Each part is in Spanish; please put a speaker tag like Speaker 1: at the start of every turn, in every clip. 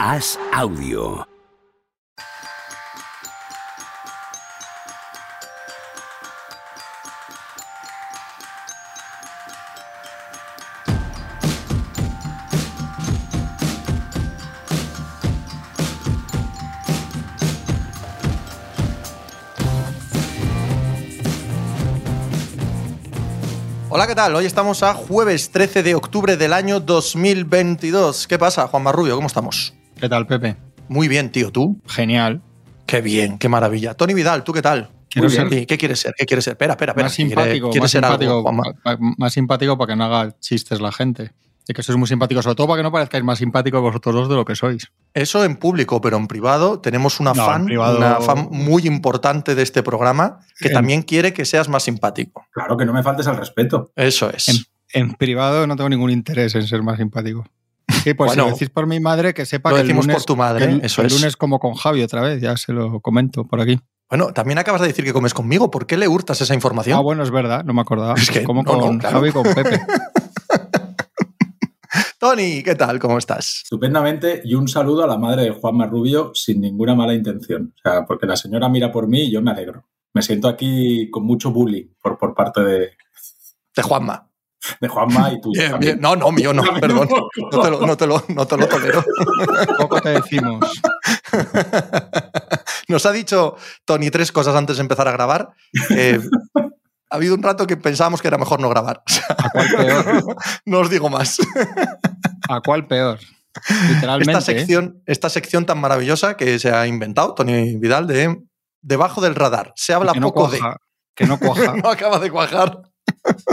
Speaker 1: Haz audio.
Speaker 2: Hola, ¿qué tal? Hoy estamos a jueves 13 de octubre del año 2022. ¿Qué pasa, Juan Marrubio? ¿Cómo estamos?
Speaker 3: ¿Qué tal, Pepe?
Speaker 2: Muy bien, tío. ¿Tú?
Speaker 3: Genial.
Speaker 2: Qué bien, qué maravilla. Tony Vidal, ¿tú qué tal?
Speaker 3: Quiero
Speaker 2: Muy bien.
Speaker 3: ser-
Speaker 2: ¿Y ¿Qué quieres ser? ¿Qué quieres ser? Espera, espera, espera.
Speaker 3: Más
Speaker 2: ¿Quiere-
Speaker 3: simpático,
Speaker 2: ¿Quieres
Speaker 3: más
Speaker 2: ser
Speaker 3: simpático,
Speaker 2: algo,
Speaker 3: más simpático para que no haga chistes la gente. Y que sois muy simpáticos, sobre todo para que no parezcáis más simpáticos vosotros dos de lo que sois.
Speaker 2: Eso en público, pero en privado tenemos una
Speaker 3: No,
Speaker 2: fan,
Speaker 3: privado-
Speaker 2: una fan muy importante de este programa que
Speaker 3: En-
Speaker 2: también quiere que seas más simpático.
Speaker 4: Claro que no me faltes al respeto.
Speaker 2: Eso es.
Speaker 3: En, en privado no tengo ningún interés en ser más simpático. Sí, pues
Speaker 2: Bueno,
Speaker 3: si lo decís por mi madre, que sepa
Speaker 2: Lo
Speaker 3: que el
Speaker 2: decimos
Speaker 3: lunes,
Speaker 2: por tu madre,
Speaker 3: el,
Speaker 2: eso
Speaker 3: el
Speaker 2: es.
Speaker 3: lunes como con Javi otra vez, ya se lo comento por aquí.
Speaker 2: Bueno, también acabas de decir que comes conmigo. ¿Por qué le hurtas esa información?
Speaker 3: Ah, bueno, es verdad, no me acordaba.
Speaker 2: Es que
Speaker 3: como
Speaker 2: no, no,
Speaker 3: con
Speaker 2: claro.
Speaker 3: Javi y con Pepe.
Speaker 2: Tony, ¿qué tal? ¿Cómo estás?
Speaker 4: Estupendamente. Y un saludo a la madre de Juanma Rubio sin ninguna mala intención. O sea, porque la señora mira por mí y yo me alegro. Me siento aquí con mucho bullying por, por parte de,
Speaker 2: De Juanma.
Speaker 4: De Juanma y tú.
Speaker 2: Bien, bien. No, no, mío no, perdón. No te lo, no te lo, no te lo tolero.
Speaker 3: Poco te decimos.
Speaker 2: Nos ha dicho Tony tres cosas antes de empezar a grabar. Eh, ha habido un rato que pensábamos que era mejor no grabar.
Speaker 3: ¿A cuál peor?
Speaker 2: no os digo más.
Speaker 3: ¿A cuál peor? Literalmente.
Speaker 2: Esta
Speaker 3: ¿eh?
Speaker 2: sección, esta sección tan maravillosa que se ha inventado Tony Vidal de Debajo del radar. Se habla
Speaker 3: que no
Speaker 2: poco
Speaker 3: cuaja, que no cuaja.
Speaker 2: de. No acaba de cuajar.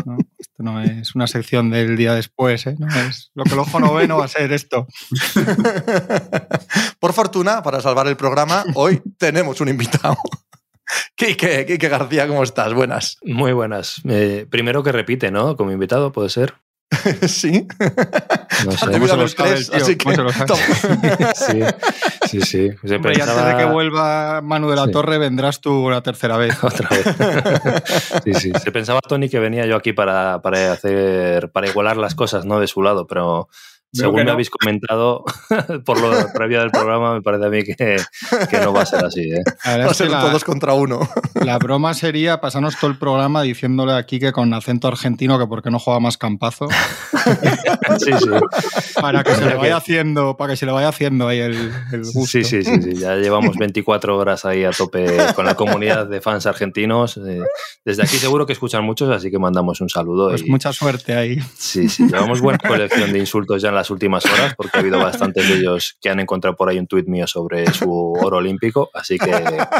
Speaker 3: ¿No? Esto no es una sección del día después, ¿eh? No es lo que el ojo no ve no va a ser esto.
Speaker 2: Por fortuna, para salvar el programa, hoy tenemos un invitado. Quique, Quique García, ¿cómo estás? Buenas.
Speaker 5: Muy buenas. Eh, primero que repite, ¿no? Como invitado, puede ser.
Speaker 2: sí.
Speaker 5: No sé.
Speaker 3: Se lo
Speaker 2: los tres,
Speaker 3: tío?
Speaker 2: así
Speaker 3: ¿Cómo
Speaker 2: que
Speaker 3: se lo sabe?
Speaker 2: toma.
Speaker 5: Sí, sí, sí. Se
Speaker 3: Hombre, y antes
Speaker 5: pensaba-
Speaker 3: de que vuelva Manu de la
Speaker 5: Sí.
Speaker 3: Torre, vendrás tú la tercera vez.
Speaker 5: Otra vez. Sí, sí. Se pensaba, Tony, que venía yo aquí para, para hacer, para igualar las cosas, ¿no? De su lado, pero según me
Speaker 4: no.
Speaker 5: habéis comentado por lo previo del programa, me parece a mí que, que no va a ser así, ¿eh?
Speaker 2: Va a ser
Speaker 3: la,
Speaker 2: todos contra uno.
Speaker 3: la broma sería pasarnos todo el programa diciéndole aquí que con acento argentino que por qué no juega más campazo
Speaker 5: Sí, sí.
Speaker 3: para que se le
Speaker 5: Ya
Speaker 3: vaya haciendo para que se le vaya haciendo ahí el, el gusto.
Speaker 5: Sí, sí, sí, sí. Ya llevamos 24 horas ahí a tope con la comunidad de fans argentinos. Eh, Desde aquí seguro que escuchan muchos, así que mandamos un saludo.
Speaker 3: Pues
Speaker 5: y-
Speaker 3: mucha suerte ahí.
Speaker 5: Sí, sí, llevamos buena colección de insultos ya en las últimas horas, porque ha habido bastantes de ellos que han encontrado por ahí un tuit mío sobre su oro olímpico, así que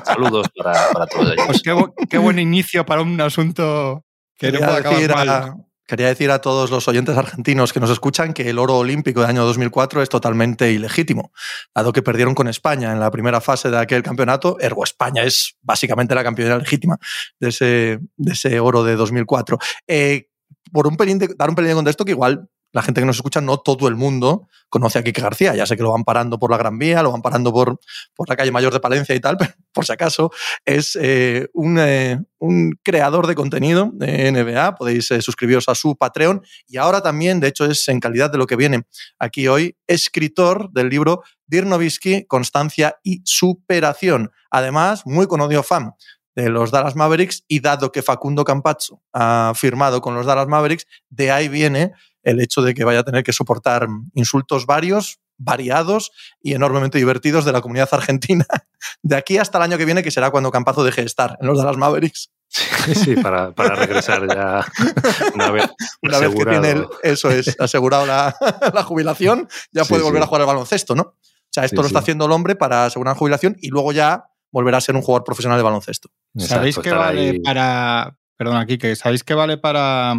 Speaker 5: saludos para, para todos ellos.
Speaker 3: Pues qué, qué buen inicio para un asunto que no puede acabar
Speaker 2: decir,
Speaker 3: mal.
Speaker 2: Quería decir a todos los oyentes argentinos que nos escuchan que el oro olímpico del año 2004 es totalmente ilegítimo, dado que perdieron con España en la primera fase de aquel campeonato. Ergo, España es básicamente la campeona legítima de ese, de ese oro de 2004. Eh, por un pelín dar un pelín de contexto que igual la gente que nos escucha, no todo el mundo conoce a Quique García. Ya sé que lo van parando por la Gran Vía, lo van parando por, por la calle Mayor de Palencia y tal, pero por si acaso es eh, un, eh, un creador de contenido de NBA. Podéis eh, suscribiros a su Patreon y ahora también, de hecho, es en calidad de lo que viene aquí hoy, escritor del libro Dirnovitsky, Constancia y Superación. Además, muy conocido fan de los Dallas Mavericks y dado que Facundo Campazzo ha firmado con los Dallas Mavericks, de ahí viene el hecho de que vaya a tener que soportar insultos varios, variados y enormemente divertidos de la comunidad argentina de aquí hasta el año que viene, que será cuando Campazo deje de estar en los Dallas Mavericks.
Speaker 5: Sí, para, para regresar ya una vez,
Speaker 2: Una vez que tiene, el- eso es, asegurado la, la jubilación, ya
Speaker 5: Sí,
Speaker 2: puede volver
Speaker 5: sí.
Speaker 2: a jugar al baloncesto, ¿no? O sea, esto
Speaker 5: Sí,
Speaker 2: lo está
Speaker 5: sí.
Speaker 2: haciendo el hombre para asegurar la jubilación y luego ya volverá a ser un jugador profesional de baloncesto.
Speaker 3: ¿Sabéis
Speaker 5: Exacto, estar
Speaker 3: vale
Speaker 5: ahí.
Speaker 3: para. Perdón, aquí, que ¿sabéis qué vale para,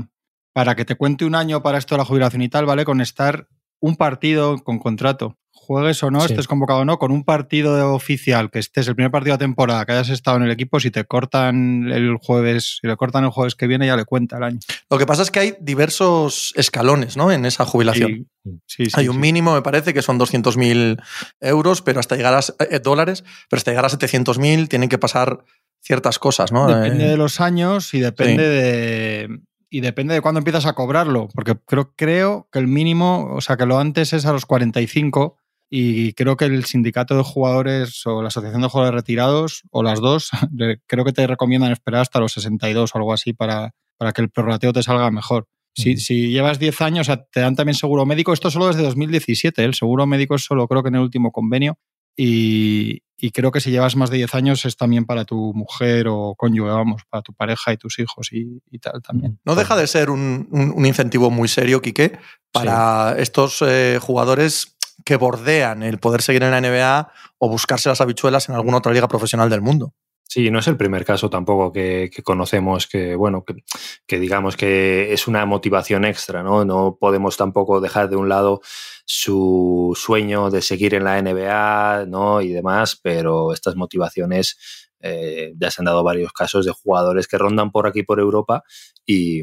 Speaker 3: para que te cuente un año para esto de la jubilación y tal? Vale con estar un partido con contrato. Juegues o no,
Speaker 5: Sí.
Speaker 3: estés convocado o no, con un partido oficial, que estés el primer partido de temporada, que hayas estado en el equipo, si te cortan el jueves, si le cortan el jueves que viene, ya le cuenta el año.
Speaker 2: Lo que pasa es que hay diversos escalones ¿no? en esa jubilación.
Speaker 3: Sí, sí, sí,
Speaker 2: Hay un
Speaker 3: sí.
Speaker 2: mínimo, me parece, que son 200.000 euros, pero hasta llegar a eh, dólares, pero hasta llegar a 700.000 tienen que pasar ciertas cosas, ¿no?
Speaker 3: Depende
Speaker 2: Eh,
Speaker 3: de los años y depende
Speaker 2: Sí.
Speaker 3: de. Y depende de cuándo empiezas a cobrarlo. Porque creo, creo que el mínimo, o sea, que lo antes es a los 45 y creo que el sindicato de jugadores o la asociación de jugadores retirados o las dos, creo que te recomiendan esperar hasta los 62 o algo así para, para que el prorrateo te salga mejor. Si, si, llevas 10 años, te dan también seguro médico. Esto solo desde 2017. ¿eh? El seguro médico es solo creo que en el último convenio. Y, y, creo que si llevas más de 10 años es también para tu mujer o cónyuge, vamos, para tu pareja y tus hijos y, y tal también.
Speaker 2: No deja de ser un, un, un incentivo muy serio, Quique, para sí. estos eh, jugadores que bordean el poder seguir en la NBA o buscarse las habichuelas en alguna otra liga profesional del mundo.
Speaker 5: Sí, no es el primer caso tampoco que, conocemos que, bueno, que, que, digamos que es una motivación extra, ¿no? No podemos tampoco dejar de un lado su sueño de seguir en la NBA, ¿no? Y demás, pero estas motivaciones eh, ya se han dado varios casos de jugadores que rondan por aquí, por Europa, y,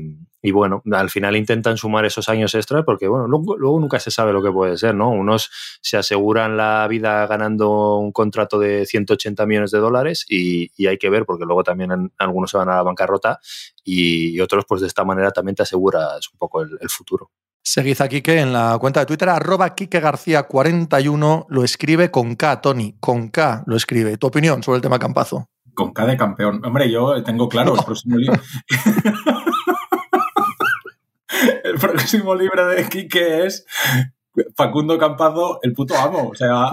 Speaker 5: bueno, al final intentan sumar esos años extras porque, bueno, luego, nunca se sabe lo que puede ser, ¿no? Unos se aseguran la vida ganando un contrato de 180 millones de dólares y, hay que ver porque luego también algunos se van a la bancarrota y, otros, pues de esta manera también te aseguras un poco el futuro.
Speaker 2: Seguid a Quique en la cuenta de Twitter, arroba Quique García 41, lo escribe con K, Tony, con K lo escribe. ¿Tu opinión sobre el tema Campazo?
Speaker 4: Con K de campeón. Hombre, yo tengo claro no. el próximo libro. el próximo libro de Quique es Facundo Campazo, el puto amo. O sea,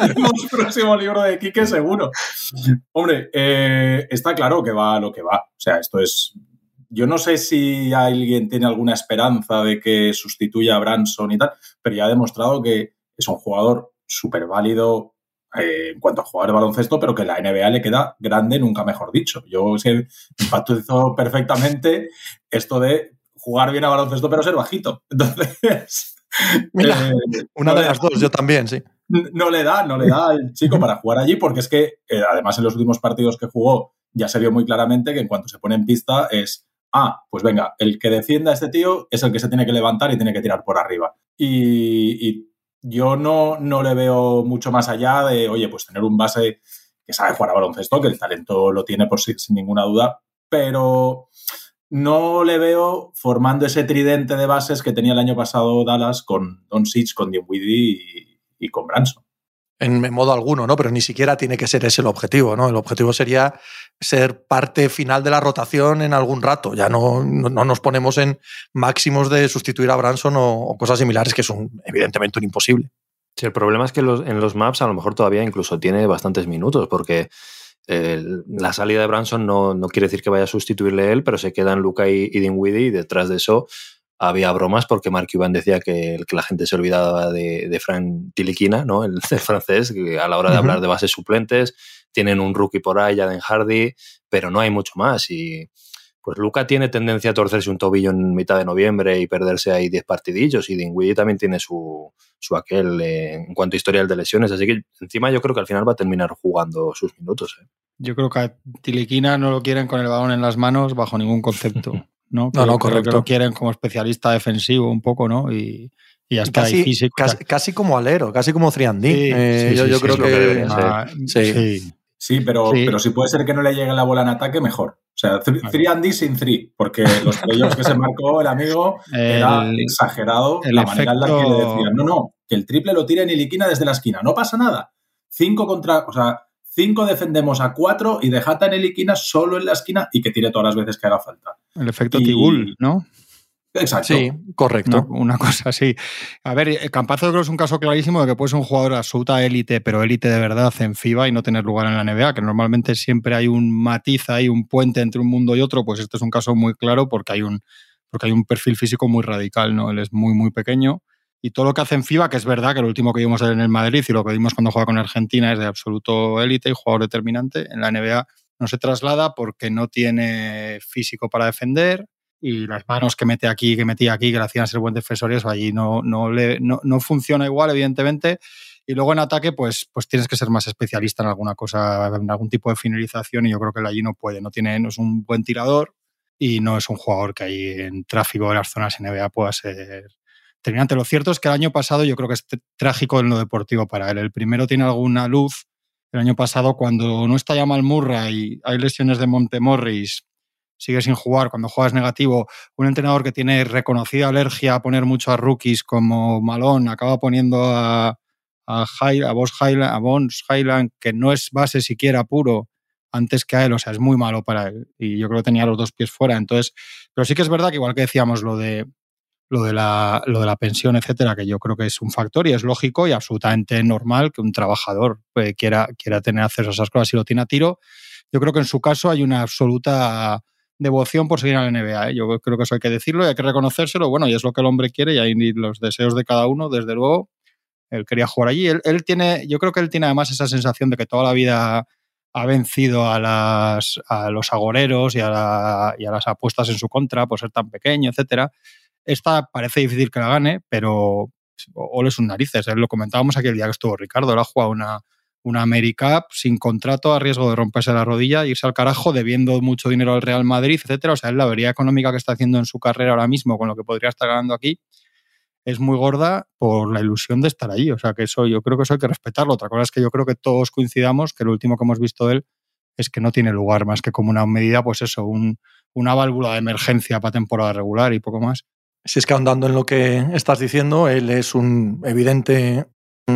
Speaker 4: el próximo libro de Quique seguro. Hombre, eh, está claro que va lo que va. O sea, esto es yo no sé si alguien tiene alguna esperanza de que sustituya a Branson y tal, pero ya ha demostrado que es un jugador súper válido eh, en cuanto a jugar de baloncesto, pero que la NBA le queda grande, nunca mejor dicho. Yo sé, hizo perfectamente esto de jugar bien a baloncesto, pero ser bajito. Entonces.
Speaker 2: Mira, eh, una no de las dos, yo también, sí.
Speaker 4: No le da, no le da al chico para jugar allí, porque es que, eh, además, en los últimos partidos que jugó, ya se vio muy claramente que en cuanto se pone en pista es ah, pues venga, el que defienda a este tío es el que se tiene que levantar y tiene que tirar por arriba. Y, yo no, no, le veo mucho más allá de, oye, pues tener un base que sabe jugar a baloncesto, que el talento lo tiene por sí, sin ninguna duda, pero no le veo formando ese tridente de bases que tenía el año pasado Dallas con Don Sitch, con Dinwiddie y, y con Branson
Speaker 2: en modo alguno, ¿no? Pero ni siquiera tiene que ser ese el objetivo, ¿no? El objetivo sería ser parte final de la rotación en algún rato. Ya no, no, no nos ponemos en máximos de sustituir a Branson o, cosas similares, que es evidentemente un imposible.
Speaker 5: Sí, el problema es que en los maps a lo mejor todavía incluso tiene bastantes minutos, porque el, la salida de Branson no, no, quiere decir que vaya a sustituirle él, pero se quedan Luca y, y Dinwiddie y detrás de eso había bromas porque Mark Cuban decía que, que, la gente se olvidaba de, de Frank Tiliquina, ¿no? el, el, francés, que a la hora de uh -huh. hablar de bases suplentes, tienen un rookie por ahí, Jaden Hardy, pero no hay mucho más. Y pues Luca tiene tendencia a torcerse un tobillo en mitad de noviembre y perderse ahí 10 partidillos, y Dinwiddie también tiene su, su aquel eh, en cuanto a historial de lesiones, así que encima yo creo que al final va a terminar jugando sus minutos. ¿eh?
Speaker 3: Yo creo que a Tiliquina no lo quieren con el balón en las manos bajo ningún concepto. ¿no?
Speaker 2: No, no, correcto.
Speaker 3: Que lo quieren como especialista defensivo un poco, ¿no? Y, y ya está.
Speaker 2: Casi, físico, casi, casi, como alero, casi como Triandí. Sí, eh, sí, yo, sí, yo creo que...
Speaker 4: Ah, sí. Sí, pero, pero si puede ser que no le llegue la bola en ataque, mejor. O sea, 3 sin 3, porque los playoffs que se marcó el amigo el, era exagerado
Speaker 3: el
Speaker 4: la
Speaker 3: efecto...
Speaker 4: manera en la que le decían, no, no, que el triple lo tire en Iliquina desde la esquina, no pasa nada. 5 contra, o sea, 5 defendemos a 4 y dejata en Iliquina solo en la esquina y que tire todas las veces que haga falta.
Speaker 3: El efecto y... Tibul, ¿no?
Speaker 2: Exacto. Sí, correcto.
Speaker 3: Una, una, cosa así. A ver, eh, Campazo creo que es un caso clarísimo de que puede ser un jugador absoluta élite, pero élite de verdad en FIBA y no tener lugar en la NBA, que normalmente siempre hay un matiz ahí, un puente entre un mundo y otro, pues este es un caso muy claro porque hay un, porque hay un perfil físico muy radical, ¿no? Él es muy, muy pequeño y todo lo que hace en FIBA, que es verdad que lo último que vimos en el Madrid y lo que vimos cuando juega con Argentina es de absoluto élite y jugador determinante, en la NBA no se traslada porque no tiene físico para defender, y las manos que mete aquí, que metía aquí, que le hacían ser buen defensor, eso allí no, no, le, no, no, funciona igual, evidentemente. Y luego en ataque, pues, pues tienes que ser más especialista en alguna cosa, en algún tipo de finalización, y yo creo que él allí no puede, no, tiene, no es un buen tirador y no es un jugador que ahí en tráfico de las zonas NBA pueda ser determinante. Lo cierto es que el año pasado yo creo que es trágico en lo deportivo para él. El primero tiene alguna luz. El año pasado, cuando no está ya mal Murray, hay lesiones de Montemorris, sigue sin jugar, cuando juegas negativo, un entrenador que tiene reconocida alergia a poner mucho a rookies como Malón, acaba poniendo a, a, a, Boss Highland, a Bones Highland, que no es base siquiera puro, antes que a él, o sea, es muy malo para él. Y yo creo que tenía los dos pies fuera. Entonces, pero sí que es verdad que igual que decíamos lo de lo de la, lo de la pensión, etcétera, que yo creo que es un factor y es lógico y absolutamente normal que un trabajador pues, quiera, quiera tener acceso a esas cosas y lo tiene a tiro. Yo creo que en su caso hay una absoluta devoción por seguir a la NBA. ¿eh? Yo creo que eso hay que decirlo y hay que reconocérselo. Bueno, y es lo que el hombre quiere y hay los deseos de cada uno, desde luego. Él quería jugar allí. Él, él, tiene, yo creo que él tiene además esa sensación de que toda la vida ha vencido a, las, a los agoreros y a, la, y a las apuestas en su contra por ser tan pequeño, etcétera. Esta parece difícil que la gane, pero ole sus narices. Lo comentábamos aquel día que estuvo Ricardo. Él ha jugado una, una AmeriCup sin contrato a riesgo de romperse la rodilla, irse al carajo debiendo mucho dinero al Real Madrid, etcétera. O sea, la avería económica que está haciendo en su carrera ahora mismo con lo que podría estar ganando aquí es muy gorda por la ilusión de estar allí. O sea, que eso yo creo que eso hay que respetarlo. Otra cosa es que yo creo que todos coincidamos que lo último que hemos visto de él es que no tiene lugar más que como una medida, pues eso, un, una válvula de emergencia para temporada regular y poco más.
Speaker 2: Si es que ahondando en lo que estás diciendo, él es un evidente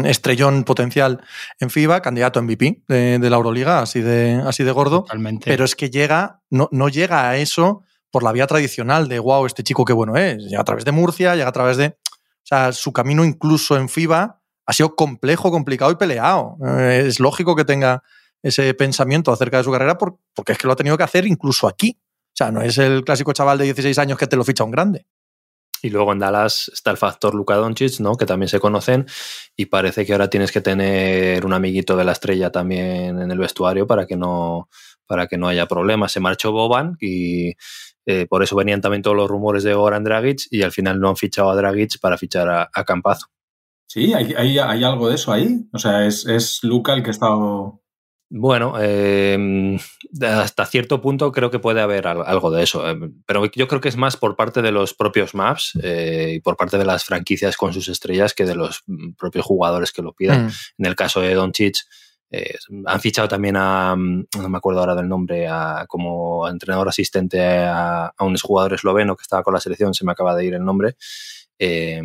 Speaker 2: estrellón potencial en FIBA, candidato MVP de, de, la Euroliga, así de, así de gordo.
Speaker 3: Totalmente.
Speaker 2: Pero es que llega, no, no llega a eso por la vía tradicional de wow, este chico qué bueno es. Llega a través de Murcia, llega a través de. O sea, su camino incluso en FIBA ha sido complejo, complicado y peleado. Eh, es lógico que tenga ese pensamiento acerca de su carrera porque es que lo ha tenido que hacer incluso aquí. O sea, no es el clásico chaval de 16 años que te lo ficha un grande.
Speaker 5: Y luego en Dallas está el factor Luka Doncic, ¿no? Que también se conocen y parece que ahora tienes que tener un amiguito de la estrella también en el vestuario para que no, para que no haya problemas. Se marchó Boban y eh, por eso venían también todos los rumores de Goran Dragic y al final no han fichado a Dragic para fichar a, a Campazo.
Speaker 4: Sí, hay, hay, algo de eso ahí. O sea, es, es Luca el que ha estado
Speaker 5: bueno, eh, hasta cierto punto creo que puede haber algo de eso, eh, pero yo creo que es más por parte de los propios maps eh, y por parte de las franquicias con sus estrellas que de los propios jugadores que lo pidan. Mm. En el caso de Doncic, eh, han fichado también a, no me acuerdo ahora del nombre, a, como entrenador asistente a, a un jugador esloveno que estaba con la selección, se me acaba de ir el nombre. Eh,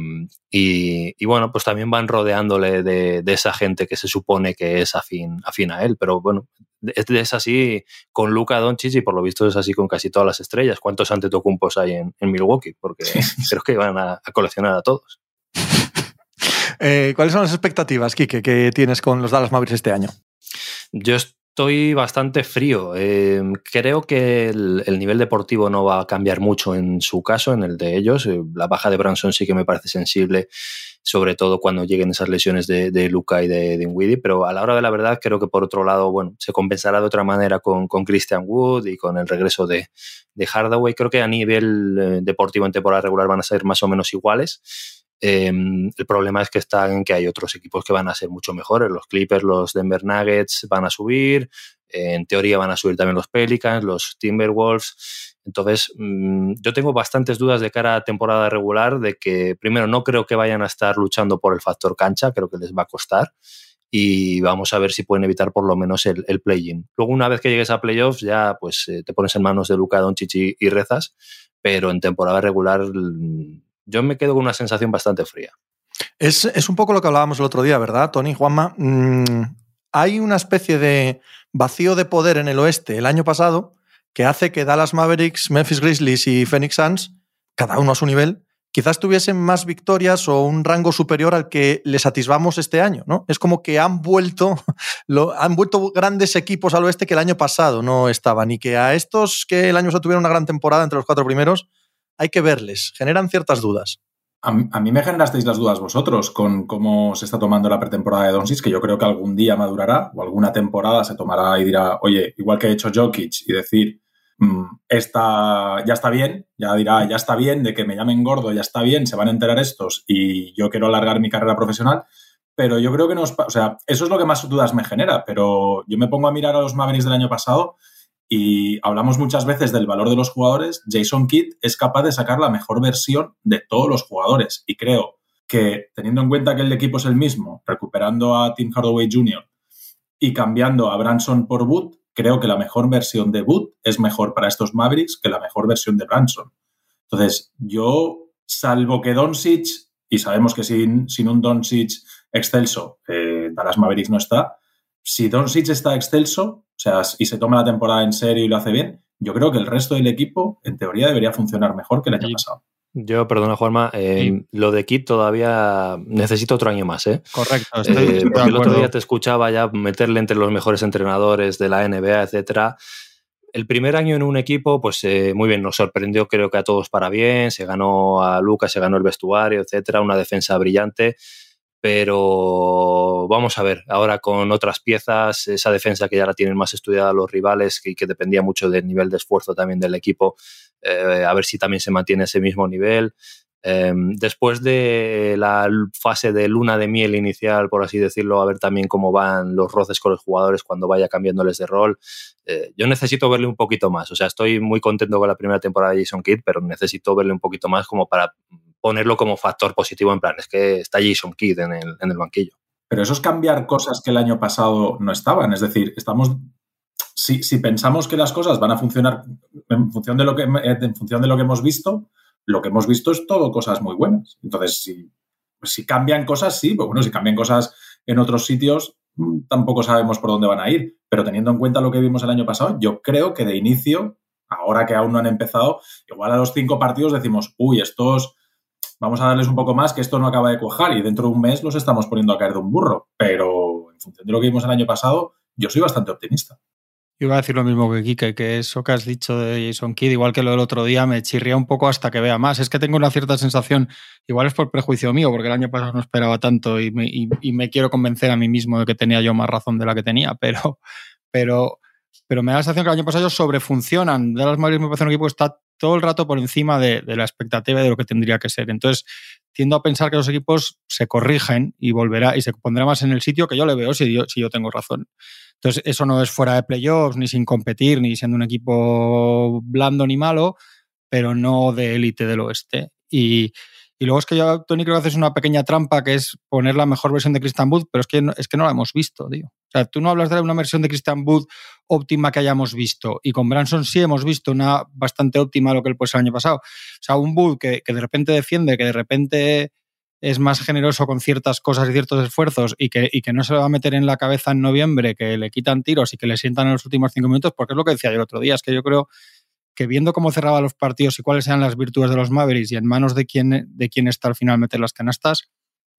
Speaker 5: y, y, bueno, pues también van rodeándole de, de, esa gente que se supone que es afín, afín a él. Pero bueno, es, así con Luca Doncic y por lo visto es así con casi todas las estrellas. ¿Cuántos antetocumpos hay en, en Milwaukee? Porque creo que van a, a coleccionar a todos.
Speaker 2: Eh, ¿Cuáles son las expectativas, Kike, que tienes con los Dallas Mavericks este año?
Speaker 5: Yo estoy bastante frío. Eh, creo que el, el, nivel deportivo no va a cambiar mucho en su caso, en el de ellos. Eh, la baja de Branson sí que me parece sensible, sobre todo cuando lleguen esas lesiones de, de Luca y de Dinwiddie, pero a la hora de la verdad creo que por otro lado, bueno, se compensará de otra manera con, con Christian Wood y con el regreso de, de Hardaway. Creo que a nivel eh, deportivo en temporada regular van a ser más o menos iguales. Eh, el problema es que están que hay otros equipos que van a ser mucho mejores. Los Clippers, los Denver Nuggets van a subir. En teoría van a subir también los Pelicans, los Timberwolves. Entonces, mmm, yo tengo bastantes dudas de cara a temporada regular de que, primero, no creo que vayan a estar luchando por el factor cancha, creo que les va a costar. Y vamos a ver si pueden evitar por lo menos el, play-in. Luego, una vez que llegues a playoffs, ya pues eh, te pones en manos de Luca Doncic y, y rezas, pero en temporada regular yo me quedo con una sensación bastante fría.
Speaker 2: Es, es, un poco lo que hablábamos el otro día, ¿verdad, Tony, Juanma? Mm, hay una especie de vacío de poder en el oeste el año pasado que hace que Dallas Mavericks, Memphis Grizzlies y Phoenix Suns, cada uno a su nivel, quizás tuviesen más victorias o un rango superior al que les atisbamos este año, ¿no? Es como que han vuelto, lo, han vuelto grandes equipos al oeste que el año pasado no estaban y que a estos que el año pasado tuvieron una gran temporada entre los cuatro primeros, hay que verles, generan ciertas dudas.
Speaker 4: A, mí me generasteis las dudas vosotros con cómo se está tomando la pretemporada de Doncic, que yo creo que algún día madurará o alguna temporada se tomará y dirá, oye, igual que ha hecho Jokic y decir, mmm, ya está bien, ya dirá, ya está bien, de que me llamen gordo, ya está bien, se van a enterar estos y yo quiero alargar mi carrera profesional. Pero yo creo que nos, o sea, eso es lo que más dudas me genera. Pero yo me pongo a mirar a los Mavericks del año pasado y hablamos muchas veces del valor de los jugadores, Jason Kidd es capaz de sacar la mejor versión de todos los jugadores. Y creo que, teniendo en cuenta que el equipo es el mismo, recuperando a Tim Hardaway Jr. y cambiando a Branson por Wood, creo que la mejor versión de Wood es mejor para estos Mavericks que la mejor versión de Branson. Entonces, yo, salvo que Doncic, y sabemos que sin, sin un Doncic excelso, eh, Dallas Mavericks no está. Si Doncic está excelso, o sea, y se toma la temporada en serio y lo hace bien, yo creo que el resto del equipo, en teoría, debería funcionar mejor que el año pasado.
Speaker 5: Yo, perdona, Juanma, eh, lo de Kit todavía necesito otro año más, ¿eh?
Speaker 3: Correcto.
Speaker 5: Eh, el otro día te escuchaba ya meterle entre los mejores entrenadores de la NBA, etcétera. El primer año en un equipo, pues eh, muy bien, nos sorprendió, creo que a todos para bien. Se ganó a Lucas, se ganó el vestuario, etcétera. Una defensa brillante pero vamos a ver, ahora con otras piezas, esa defensa que ya la tienen más estudiada los rivales y que, dependía mucho del nivel de esfuerzo también del equipo, eh, a ver si también se mantiene ese mismo nivel. Em, después de la fase de luna de miel inicial, por así decirlo, a ver también cómo van los roces con los jugadores cuando vaya cambiándoles de rol. Eh, yo necesito verle un poquito más. O sea, estoy muy contento con la primera temporada de Jason Kidd, pero necesito verle un poquito más como para ponerlo como factor positivo en plan, es que está Jason Kidd en el, en el banquillo.
Speaker 4: Pero eso es cambiar cosas que el año pasado no estaban. Es decir, estamos. Si, si, pensamos que las cosas van a funcionar en función, de lo que, en función de lo que hemos visto, lo que hemos visto es todo cosas muy buenas. Entonces, si, si cambian cosas, sí, pues bueno, si cambian cosas en otros sitios, mm, tampoco sabemos por dónde van a ir. Pero teniendo en cuenta lo que vimos el año pasado, yo creo que de inicio, ahora que aún no han empezado, igual a los cinco partidos decimos, uy, estos vamos a darles un poco más, que esto no acaba de cuajar y dentro de un mes los estamos poniendo a caer de un burro. Pero en función de lo que vimos el año pasado, yo soy bastante optimista.
Speaker 3: Iba a decir lo mismo que Kike, que eso que has dicho de Jason Kidd, igual que lo del otro día, me chirría un poco hasta que vea más. Es que tengo una cierta sensación, igual es por prejuicio mío, porque el año pasado no esperaba tanto y me, y me quiero convencer a mí mismo de que tenía yo más razón de la que tenía, pero, pero, pero me da la sensación que el año pasado ellos sobrefuncionan. De las Mavericks me parece un equipo que está todo el rato por encima de, la expectativa de lo que tendría que ser. Entonces, tiendo a pensar que los equipos se corrigen y volverá y se pondrá más en el sitio que yo le veo si yo, si yo tengo razón. Entonces, eso no es fuera de playoffs, ni sin competir, ni siendo un equipo blando ni malo, pero no de élite del oeste. Y, y luego es que yo, Tony, creo que haces una pequeña trampa que es poner la mejor versión de Christian Wood, pero es que no, es que no la hemos visto, tío. O sea, tú no hablas de una versión de Christian Wood óptima que hayamos visto. Y con Branson sí hemos visto una bastante óptima lo que él puso el año pasado. O sea, un Wood que, que de repente defiende, que de repente es más generoso con ciertas cosas y ciertos esfuerzos y que, y que no se le va a meter en la cabeza en noviembre que le quitan tiros y que le sientan en los últimos cinco minutos, porque es lo que decía yo el otro día, es que yo creo que viendo cómo cerraba los partidos y cuáles eran las virtudes de los Mavericks y en manos de quién, de quién está al final meter las canastas,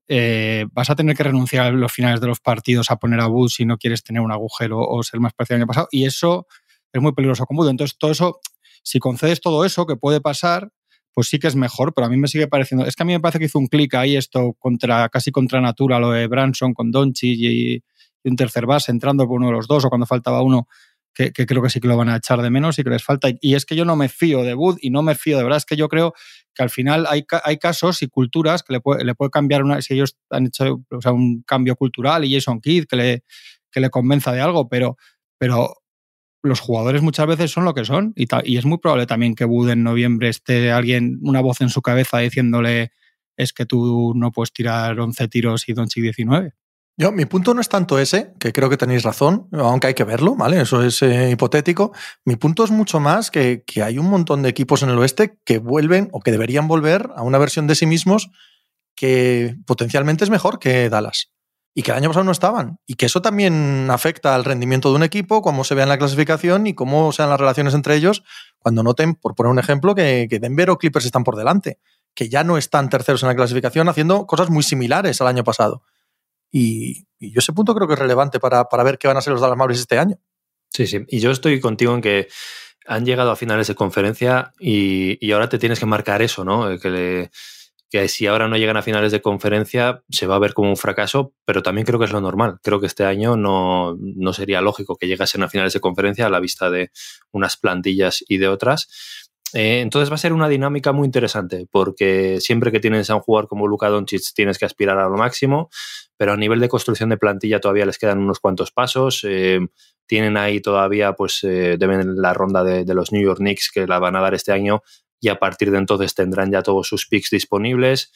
Speaker 3: eh, vas a tener que renunciar a los finales de los partidos a poner a Bud si no quieres tener un agujero o ser más parecido al año pasado. Y eso es muy peligroso con Bud. Entonces, todo eso, si concedes todo eso que puede pasar, pues sí que es mejor, pero a mí me sigue pareciendo. Es que a mí me parece que hizo un clic ahí esto contra casi contra natura, lo de Branson con Donchi y, y, un tercer base entrando por uno de los dos o cuando faltaba uno que, creo que sí que lo van a echar de menos y que les falta. Y es que yo no me fío de Wood y no me fío, de verdad, es que yo creo que al final hay, hay casos y culturas que le puede, le puede cambiar una, si ellos han hecho un cambio cultural y Jason Kidd que le, que le convenza de algo, pero, pero los jugadores muchas veces son lo que son y, y es muy probable también que Wood en noviembre esté alguien, una voz en su cabeza diciéndole es que tú no puedes tirar 11 tiros y Doncic 19.
Speaker 2: Yo, mi punto no es tanto ese, que creo que tenéis razón, aunque hay que verlo, ¿vale? Eso es eh, hipotético. Mi punto es mucho más que, que, hay un montón de equipos en el oeste que vuelven o que deberían volver a una versión de sí mismos que potencialmente es mejor que Dallas. Y que el año pasado no estaban. Y que eso también afecta al rendimiento de un equipo, cómo se vea en la clasificación y cómo sean las relaciones entre ellos cuando noten, por poner un ejemplo, que, que Denver o Clippers están por delante. Que ya no están terceros en la clasificación haciendo cosas muy similares al año pasado. Y, yo ese punto creo que es relevante para, para, ver qué van a ser los Dallas Mavericks este año.
Speaker 5: Sí, sí. Y yo estoy contigo en que han llegado a finales de conferencia y, y ahora te tienes que marcar eso, ¿no? Que, le, que, si ahora no llegan a finales de conferencia se va a ver como un fracaso, pero también creo que es lo normal. Creo que este año no, no sería lógico que llegasen a finales de conferencia a la vista de unas plantillas y de otras. Eh, entonces va a ser una dinámica muy interesante porque siempre que tienes a un jugador como Luka Doncic tienes que aspirar a lo máximo, pero a nivel de construcción de plantilla todavía les quedan unos cuantos pasos. Eh, tienen ahí todavía, pues, eh, deben la ronda de, los New York Knicks que la van a dar este año y a partir de entonces tendrán ya todos sus picks disponibles.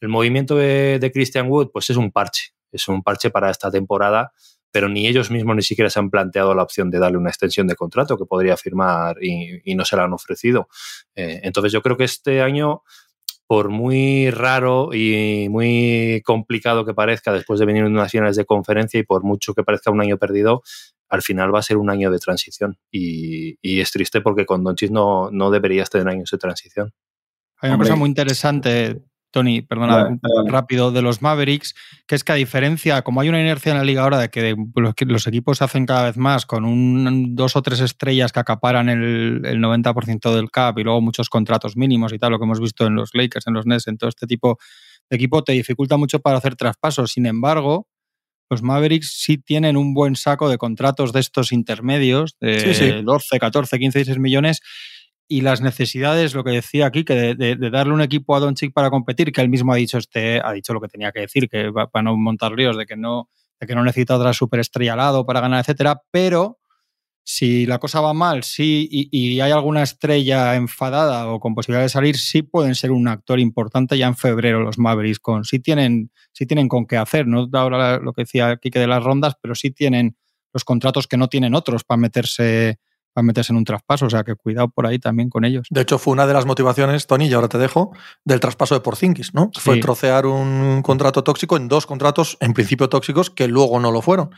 Speaker 5: El movimiento de, Christian Wood, pues es un parche, es un parche para esta temporada pero ni ellos mismos ni siquiera se han planteado la opción de darle una extensión de contrato que podría firmar y, y no se la han ofrecido. Eh, entonces yo creo que este año por muy raro y muy complicado que parezca después de venir en unas finales de conferencia y por mucho que parezca un año perdido, al final va a ser un año de transición. Y, es triste porque con Donchis no, no deberías tener años de transición.
Speaker 3: Hay una cosa muy interesante Tony, perdona, rápido, de los Mavericks, que es que a diferencia, como hay una inercia en la liga ahora de que los, equipos se hacen cada vez más con un, dos o tres estrellas que acaparan el, 90% del cap y luego muchos contratos mínimos y tal, lo que hemos visto en los Lakers, en los Nets, en todo este tipo de equipo, te dificulta mucho para hacer traspasos. Sin embargo, los Mavericks sí tienen un buen saco de contratos de estos intermedios, de 12, 14, 15, 16 millones y las necesidades, lo que decía aquí, que de, darle un equipo a Doncic para competir, que él mismo ha dicho este, ha dicho lo que tenía que decir, que para no montar ríos, de que no, de que no necesita otra superestrella al lado para ganar, etcétera, pero si la cosa va mal, sí, y, hay alguna estrella enfadada o con posibilidad de salir, sí pueden ser un actor importante ya en febrero los Mavericks, con sí tienen, tienen con qué hacer, no ahora lo que decía Kike de las rondas, pero sí tienen los contratos que no tienen otros para meterse a meterse en un traspaso. O sea que cuidado por ahí también con ellos.
Speaker 2: De hecho, fue una de las motivaciones, Tony, y ahora te dejo, del traspaso de Porzingis, ¿no? Fue trocear un contrato tóxico en dos contratos, en principio tóxicos, que luego no lo fueron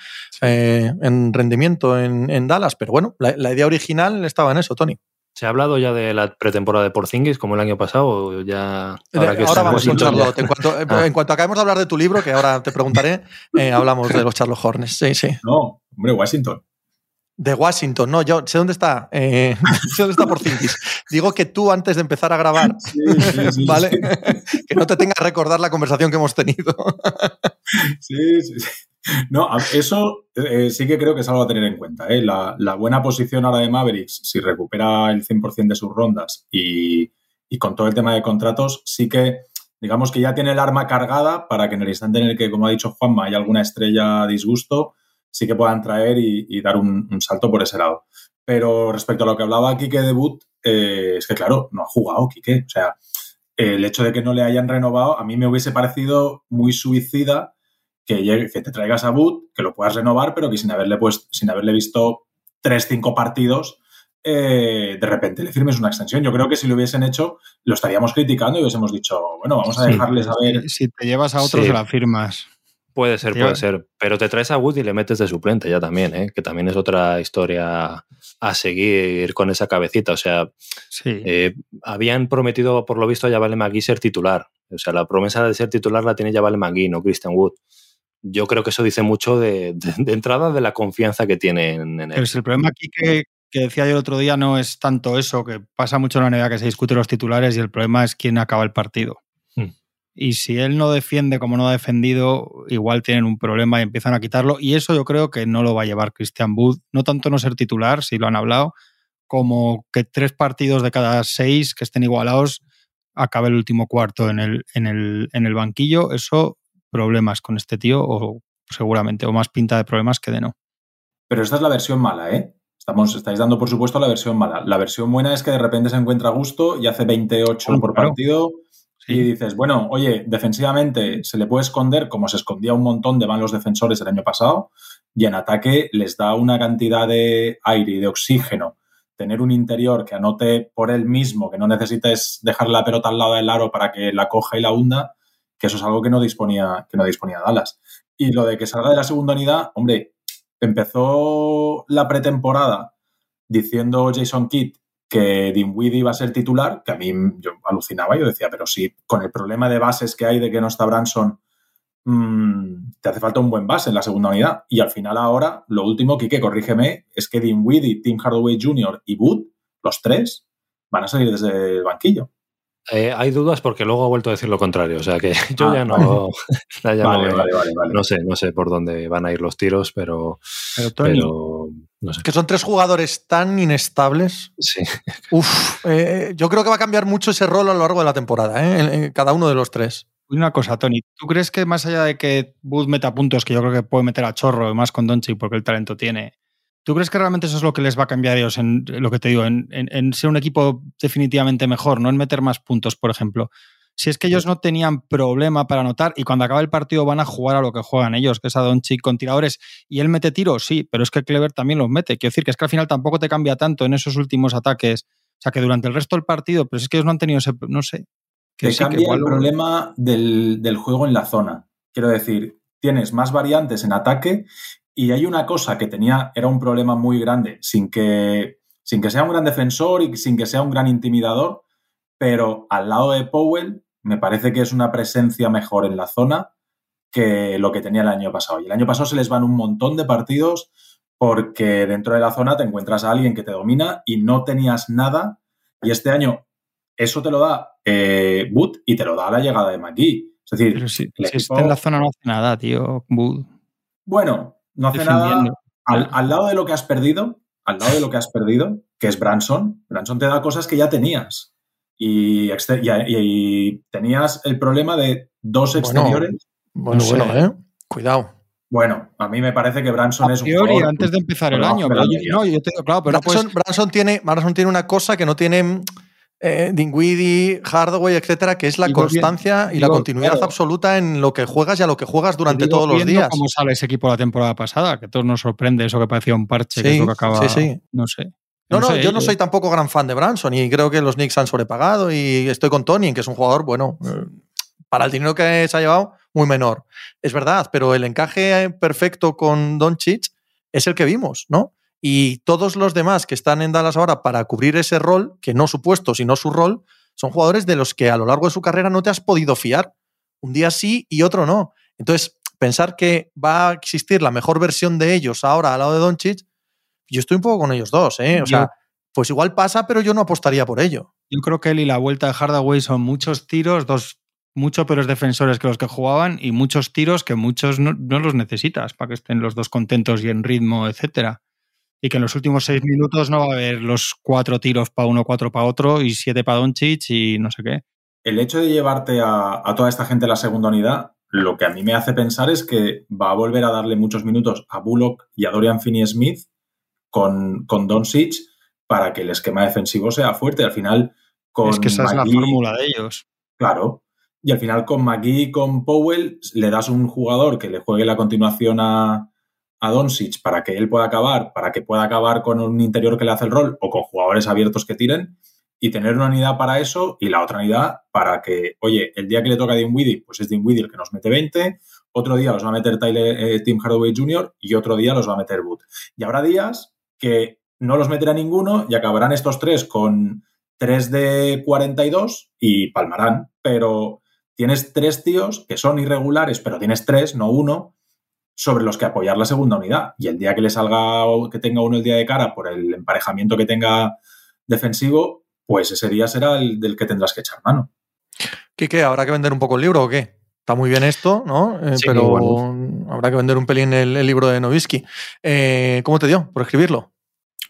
Speaker 2: eh, en rendimiento en, Dallas. Pero bueno, la, idea original estaba en eso, Tony.
Speaker 5: ¿Se ha hablado ya de la pretemporada de Porzingis como el año pasado? Ya,
Speaker 2: ahora, vamos con Charlotte. En cuanto, ah. en cuanto, acabemos de hablar de tu libro, que ahora te preguntaré, eh, hablamos de los Charlotte Hornets. Sí, sí.
Speaker 4: No, hombre, Washington.
Speaker 2: De Washington, no, yo sé dónde está. Eh, sé dónde está Porzingis. Digo que tú antes de empezar a grabar, ¿vale? que no te tengas que recordar la conversación que hemos tenido.
Speaker 4: sí, sí, sí. No, eso eh, sí que creo que es algo a tener en cuenta. ¿eh? La, buena posición ahora de Mavericks, si recupera el 100% de sus rondas y, y, con todo el tema de contratos, sí que digamos que ya tiene el arma cargada para que en el instante en el que, como ha dicho Juanma, hay alguna estrella disgusto, sí que puedan traer y, dar un, salto por ese lado. Pero respecto a lo que hablaba Quique de Boot, eh, es que claro, no ha jugado Quique. O sea, el hecho de que no le hayan renovado, a mí me hubiese parecido muy suicida que, que te traigas a Boot, que lo puedas renovar, pero que sin haberle, pues, sin haberle visto tres, cinco partidos, eh, de repente le firmes una extensión. Yo creo que si lo hubiesen hecho, lo estaríamos criticando y hubiésemos dicho, bueno, vamos a dejarles a ver.
Speaker 3: Si te llevas a otros, se la firmas.
Speaker 5: Puede ser, puede ser. Pero te traes a Wood y le metes de suplente ya también, ¿eh? que también es otra historia a seguir con esa cabecita. O sea, eh, habían prometido, por lo visto, a Vale McGee ser titular. O sea, la promesa de ser titular la tiene Vale McGee, no Christian Wood. Yo creo que eso dice mucho de, entrada de la confianza que tienen en él.
Speaker 3: el problema aquí que, que, decía yo el otro día no es tanto eso, que pasa mucho en la NBA que se discute los titulares y el problema es quién acaba el partido. Y si él no defiende como no ha defendido, igual tienen un problema y empiezan a quitarlo. Y eso yo creo que no lo va a llevar Christian Wood. No tanto no ser titular, si lo han hablado, como que tres partidos de cada seis que estén igualados acabe el último cuarto en el, en el, en el banquillo. Eso, problemas con este tío, o seguramente, o más pinta de problemas que de no.
Speaker 4: Pero esta es la versión mala, ¿eh? Estamos, estáis dando, por supuesto, la versión mala. La versión buena es que de repente se encuentra a gusto y hace 28 por partido y dices, bueno, oye, defensivamente se le puede esconder como se escondía un montón de malos defensores el año pasado y en ataque les da una cantidad de aire y de oxígeno. Tener un interior que anote por él mismo, que no necesites dejar la pelota al lado del aro para que la coja y la hunda, que eso es algo que no disponía, que no disponía Dallas. Y lo de que salga de la segunda unidad, hombre, empezó la pretemporada diciendo Jason Kidd que Dinwiddie iba a ser titular, que a mí yo alucinaba, yo decía, pero sí, con el problema de bases que hay de que no está Branson, mm, te hace falta un buen base en la segunda unidad. Y al final ahora, lo último, Kike, corrígeme, es que Dinwiddie, Tim Hardaway Jr. y Wood, los tres, van a salir desde el banquillo.
Speaker 5: Eh, hay dudas porque luego ha vuelto a decir lo contrario, o sea que yo ya no, no, sé, no sé por dónde van a ir los tiros, pero, pero, no sé.
Speaker 2: Que son tres jugadores tan inestables.
Speaker 5: Sí.
Speaker 2: Uf, eh, yo creo que va a cambiar mucho ese rol a lo largo de la temporada, ¿eh? cada uno de los tres.
Speaker 3: Una cosa, Tony, ¿tú crees que más allá de que Booth meta puntos, que yo creo que puede meter a chorro, más con Donchi porque el talento tiene, ¿Tú crees que realmente eso es lo que les va a cambiar a ellos en lo que te digo, en, ser un equipo definitivamente mejor, no en meter más puntos, por ejemplo? Si es que ellos no tenían problema para anotar y cuando acaba el partido van a jugar a lo que juegan ellos, que es a Doncic con tiradores, y él mete tiros, sí, pero es que Clever también los mete. Quiero decir que es que al final tampoco te cambia tanto en esos últimos ataques. O sea, que durante el resto del partido, pero es que ellos no han tenido ese, no sé,
Speaker 4: te cambia el problema del, del juego en la zona. Quiero decir, tienes más variantes en ataque y hay una cosa que tenía, era un problema muy grande, sin que, sin que sea un gran defensor y sin que sea un gran intimidador, pero al lado de Powell me parece que es una presencia mejor en la zona que lo que tenía el año pasado. Y el año pasado se les van un montón de partidos porque dentro de la zona te encuentras a alguien que te domina y no tenías nada. Y este año eso te lo da eh, Boot y te lo da la llegada de McGee. Es decir,
Speaker 3: si, está en la zona no hace nada, tío, Boot.
Speaker 4: Bueno, no hace nada. Al, lado de lo que has perdido, al lado de lo que has perdido, que es Branson, Branson te da cosas que ya tenías. Y, tenías el problema de dos exteriores.
Speaker 2: Bueno, bueno, ¿eh? Cuidado.
Speaker 4: Bueno, a mí me parece que Branson es un jugador,
Speaker 3: antes de empezar el año. Pero, no, yo tengo claro, pero
Speaker 2: Branson, tiene, Branson tiene una cosa que no tiene eh, Dingwiddie, Hardaway, etcétera, que es la constancia y la continuidad absoluta en lo que juegas y a lo que juegas durante todos los días.
Speaker 3: cómo sale ese equipo la temporada pasada, que todos nos sorprende eso que parecía un parche, que es lo que acaba. Sí, sí. No sé.
Speaker 2: No, no, yo no soy tampoco gran fan de Branson y creo que los Knicks han sobrepagado y estoy con Tony, que es un jugador, bueno, eh, para el dinero que se ha llevado, muy menor. Es verdad, pero el encaje perfecto con Doncic es el que vimos, ¿no? Y todos los demás que están en Dallas ahora para cubrir ese rol, que no su puesto, sino su rol, son jugadores de los que a lo largo de su carrera no te has podido fiar. Un día sí y otro no. Entonces, pensar que va a existir la mejor versión de ellos ahora al lado de Doncic, yo estoy un poco con ellos dos, ¿eh? O sea, pues igual pasa, pero yo no apostaría por ello.
Speaker 3: Yo creo que él y la vuelta de Hardaway son muchos tiros, dos mucho peores defensores que los que jugaban y muchos tiros que muchos no, no los necesitas para que estén los dos contentos y en ritmo, etcétera y que en los últimos seis minutos no va a haber los cuatro tiros para uno, cuatro para otro y siete para Doncic y no sé qué.
Speaker 4: El hecho de llevarte a, toda esta gente a la segunda unidad, lo que a mí me hace pensar es que va a volver a darle muchos minutos a Bullock y a Dorian Finney-Smith con, con Doncic para que el esquema defensivo sea fuerte. Al final, con
Speaker 3: Es que esa es la fórmula de ellos.
Speaker 4: Claro. Y al final, con McGee y con Powell, le das un jugador que le juegue la continuación a, a Doncic para que él pueda acabar, para que pueda acabar con un interior que le hace el rol o con jugadores abiertos que tiren y tener una unidad para eso y la otra unidad para que, oye, el día que le toca a Dinwiddie, pues es Dinwiddie el que nos mete 20, otro día los va a meter Tyler, eh, Tim Hardaway Jr. y otro día los va a meter Wood. Y habrá días que no los meterá ninguno y acabarán estos tres con 3 de 42 y palmarán, pero tienes tres tíos que son irregulares, pero tienes tres, no uno, sobre los que apoyar la segunda unidad. Y el día que le salga, que tenga uno el día de cara por el emparejamiento que tenga defensivo, pues ese día será el del que tendrás que echar mano.
Speaker 2: ¿Qué, ¿Habrá que vender un poco el libro o qué? Está muy bien esto, ¿no? Eh, pero habrá que vender un pelín el, libro de Novisky. Eh, ¿Cómo te dio por escribirlo?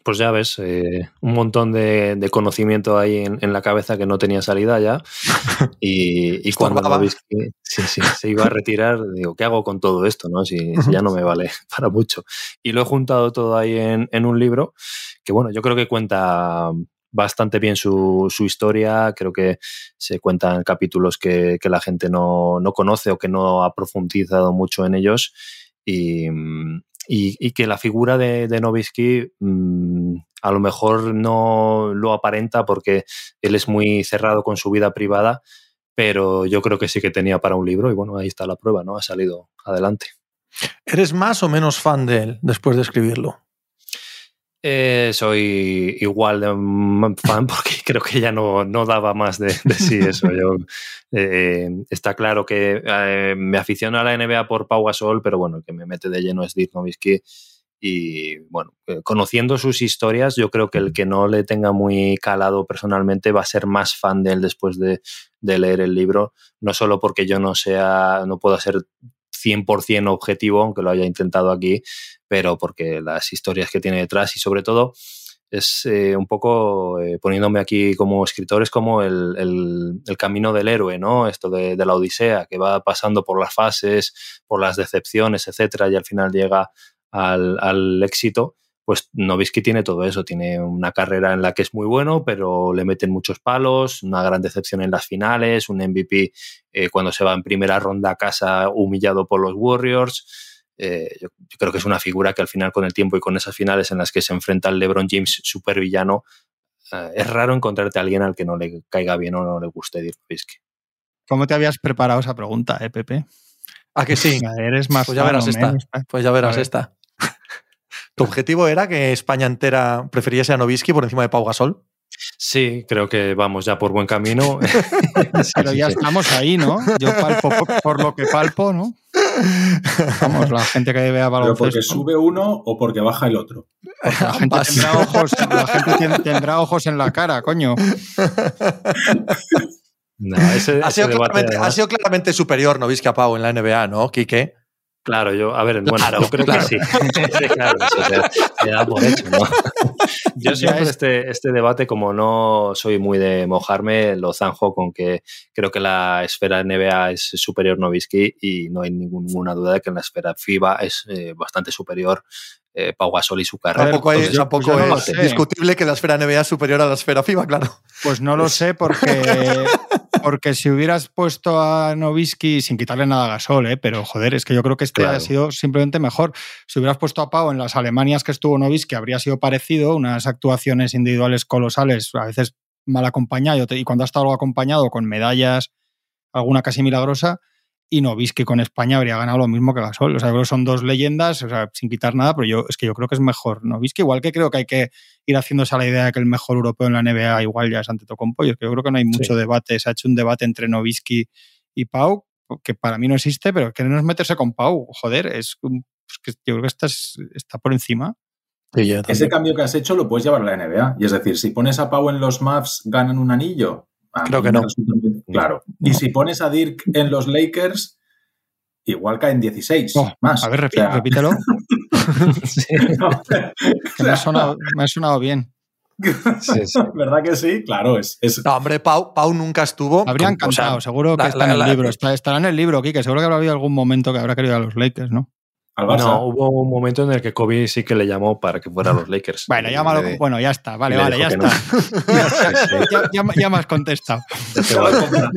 Speaker 5: pues ya ves, eh, un montón de, conocimiento ahí en, la cabeza que no tenía salida ya. Y, cuando que se iba a retirar, digo, ¿qué hago con todo esto? No? Si, ya no me vale para mucho. Y lo he juntado todo ahí en, un libro que, bueno, yo creo que cuenta bastante bien su, historia. Creo que se cuentan capítulos que, la gente no, no, conoce o que no ha profundizado mucho en ellos. Y, y, que la figura de, de Novisky mm, a lo mejor no lo aparenta porque él es muy cerrado con su vida privada, pero yo creo que sí que tenía para un libro y bueno, ahí está la prueba, ¿no? Ha salido adelante.
Speaker 2: ¿Eres más o menos fan de él después de escribirlo?
Speaker 5: Eh, soy igual de fan porque creo que ya no, no daba más de, sí eso. Yo, eh, está claro que eh, me aficiono a la NBA por Pau Gasol, pero bueno, el que me mete de lleno es Dirk Nowitzki. Y bueno, conociendo sus historias, yo creo que el que no le tenga muy calado personalmente va a ser más fan de él después de, de leer el libro. No solo porque yo no sea, no puedo ser 100% objetivo, aunque lo haya intentado aquí, pero porque las historias que tiene detrás y sobre todo es eh, un poco eh, poniéndome aquí como escritor, es como el, el, camino del héroe, ¿no? Esto de, de, la Odisea, que va pasando por las fases, por las decepciones, etcétera, y al final llega al, al éxito. Pues Novisky tiene todo eso, tiene una carrera en la que es muy bueno, pero le meten muchos palos, una gran decepción en las finales, un MVP eh, cuando se va en primera ronda a casa humillado por los Warriors eh, yo, creo que es una figura que al final con el tiempo y con esas finales en las que se enfrenta el LeBron James super villano, eh, es raro encontrarte a alguien al que no le caiga bien o no le guste Dirk Nowitzki.
Speaker 3: ¿Cómo te habías preparado esa pregunta, eh, Pepe?
Speaker 2: ¿A que sí?
Speaker 3: Eres más
Speaker 2: pues ya verás esta.
Speaker 3: ¿eh?
Speaker 2: Pues ya verás esta. ¿Tu objetivo era que España entera prefiriese a Novisky por encima de Pau Gasol?
Speaker 5: Sí, creo que vamos ya por buen camino.
Speaker 3: Pero ya estamos ahí, ¿no? Yo palpo por, lo que palpo, ¿no? Vamos, la gente que vea baloncesto.
Speaker 4: ¿Pero porque sube uno o porque baja el otro?
Speaker 3: la gente, tendrá ojos, la gente tendrá ojos en la cara, coño.
Speaker 5: No, ese,
Speaker 2: ha, sido claramente, ha, sido claramente, superior Novisky a Pau en la NBA, ¿no, Quique?
Speaker 5: Claro, yo, a ver, bueno, yo creo que sí. sí claro, se, da por hecho, ¿no? Yo siempre este, este debate, como no soy muy de mojarme, lo zanjo con que creo que la esfera NBA es superior Novisky y no hay ninguna duda de que en la esfera FIBA es eh, bastante superior eh, Pau Gasol y su carrera.
Speaker 2: Tampoco, hay, tampoco es discutible que la esfera NBA es superior a la esfera FIBA, claro.
Speaker 3: Pues no lo sé porque, porque si hubieras puesto a Novisky sin quitarle nada a Gasol, ¿eh? pero joder, es que yo creo que este ha sido simplemente mejor. Si hubieras puesto a Pau en las Alemanias que estuvo Novisky, habría sido parecido, unas actuaciones individuales colosales, a veces mal acompañado, y cuando ha estado acompañado con medallas, alguna casi milagrosa, y Novisky con España habría ganado lo mismo que Gasol. O sea, creo que son dos leyendas, o sea, sin quitar nada, pero yo es que yo creo que es mejor Novisky. Igual que creo que hay que ir haciéndose a la idea de que el mejor europeo en la NBA igual ya es Antetokounmpo. Yo creo que no hay mucho debate. Se ha hecho un debate entre Novisky y Pau, que para mí no existe, pero que no es meterse con Pau. Joder, es, que yo creo que está, está por encima.
Speaker 4: Ese cambio que has hecho lo puedes llevar a la NBA. Y es decir, si pones a Pau en los Mavs, ganan un anillo.
Speaker 2: Creo que no.
Speaker 4: Claro. Y si pones a Dirk en los Lakers, igual caen 16 más.
Speaker 3: A ver, repítelo. me, ha sonado, bien.
Speaker 4: ¿Verdad que sí? Claro, es.
Speaker 2: No, hombre, Pau, Pau, nunca estuvo.
Speaker 3: Habrían cantado, seguro que está en el libro. estará en el libro, que seguro que habrá habido algún momento que habrá querido a los Lakers, ¿no?
Speaker 5: No, hubo un momento en el que Kobe sí que le llamó para que fuera a los Lakers.
Speaker 3: Bueno, llámalo, bueno, ya está, vale, vale, ya está. ya, me has contestado.
Speaker 4: ya, lo he comprado.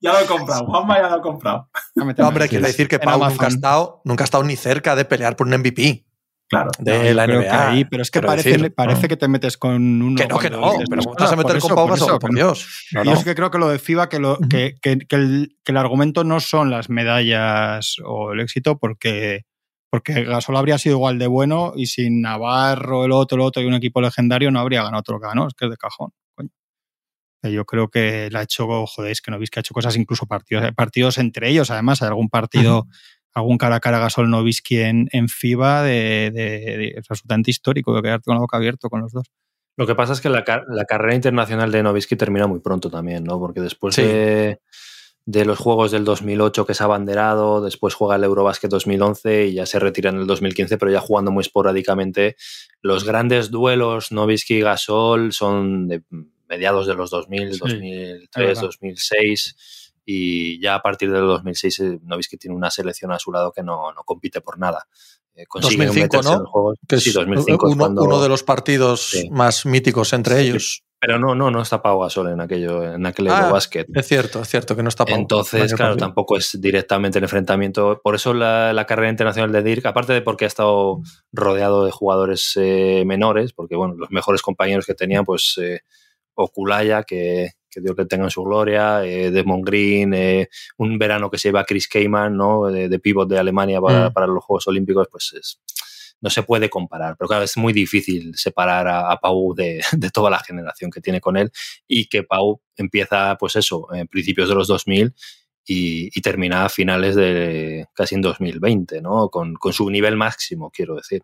Speaker 4: ya lo he comprado, Juanma ya lo ha comprado.
Speaker 2: No, hombre, quiero decir que Pau nunca ha, estado, nunca ha estado ni cerca de pelear por un MVP.
Speaker 4: Claro.
Speaker 2: De la NBA.
Speaker 3: pero es que parece, parece que te metes con uno.
Speaker 2: Que no, que no. Pero ¿cómo vas a meter con Pau Gasol? Por, Dios.
Speaker 3: No, yo es que creo que lo de FIBA, que, lo, que, que, el, que el argumento no son las medallas o el éxito, porque porque Gasol habría sido igual de bueno y sin Navarro, el otro, el otro y un equipo legendario no habría ganado otro que ganó, es que es de cajón. Coño. Yo creo que la ha hecho, joder, es que no veis que ha hecho cosas incluso partidos, eh, partidos entre ellos, además, hay algún partido, algún cara a cara Gasol Novisky en, en FIBA de, de, absolutamente histórico, de quedarte con la boca abierta con los dos.
Speaker 5: Lo que pasa es que la, carrera internacional de Novisky termina muy pronto también, ¿no? Porque después de de los Juegos del 2008 que es abanderado, después juega el Eurobasket 2011 y ya se retira en el 2015, pero ya jugando muy esporádicamente. Los grandes duelos Novisky Gasol son de mediados de los 2000, 2003, 2006 y ya a partir del 2006 eh, Novisky tiene una selección a su lado que no, compite por nada.
Speaker 2: Eh, consigue 2005, ¿no? Que es 2005 uno, de los partidos más míticos entre ellos.
Speaker 5: Pero no, no, no está Pau Gasol en aquello, en aquel ah, básquet.
Speaker 2: Es cierto, es cierto que no está Pau.
Speaker 5: Entonces, claro, tampoco es directamente el enfrentamiento. Por eso la, carrera internacional de Dirk, aparte de porque ha estado rodeado de jugadores eh, menores, porque bueno, los mejores compañeros que tenían, pues eh, Okulaya, que, que Dios que tenga en su gloria, eh, Desmond Green, eh, un verano que se lleva Chris Keyman, ¿no? De, pivot de Alemania para, mm. para, los Juegos Olímpicos, pues es, no se puede comparar. Pero claro, es muy difícil separar a, Pau de, toda la generación que tiene con él y que Pau empieza, pues eso, en principios de los 2000 y, termina a finales de casi en 2020, ¿no? Con su nivel máximo, quiero decir.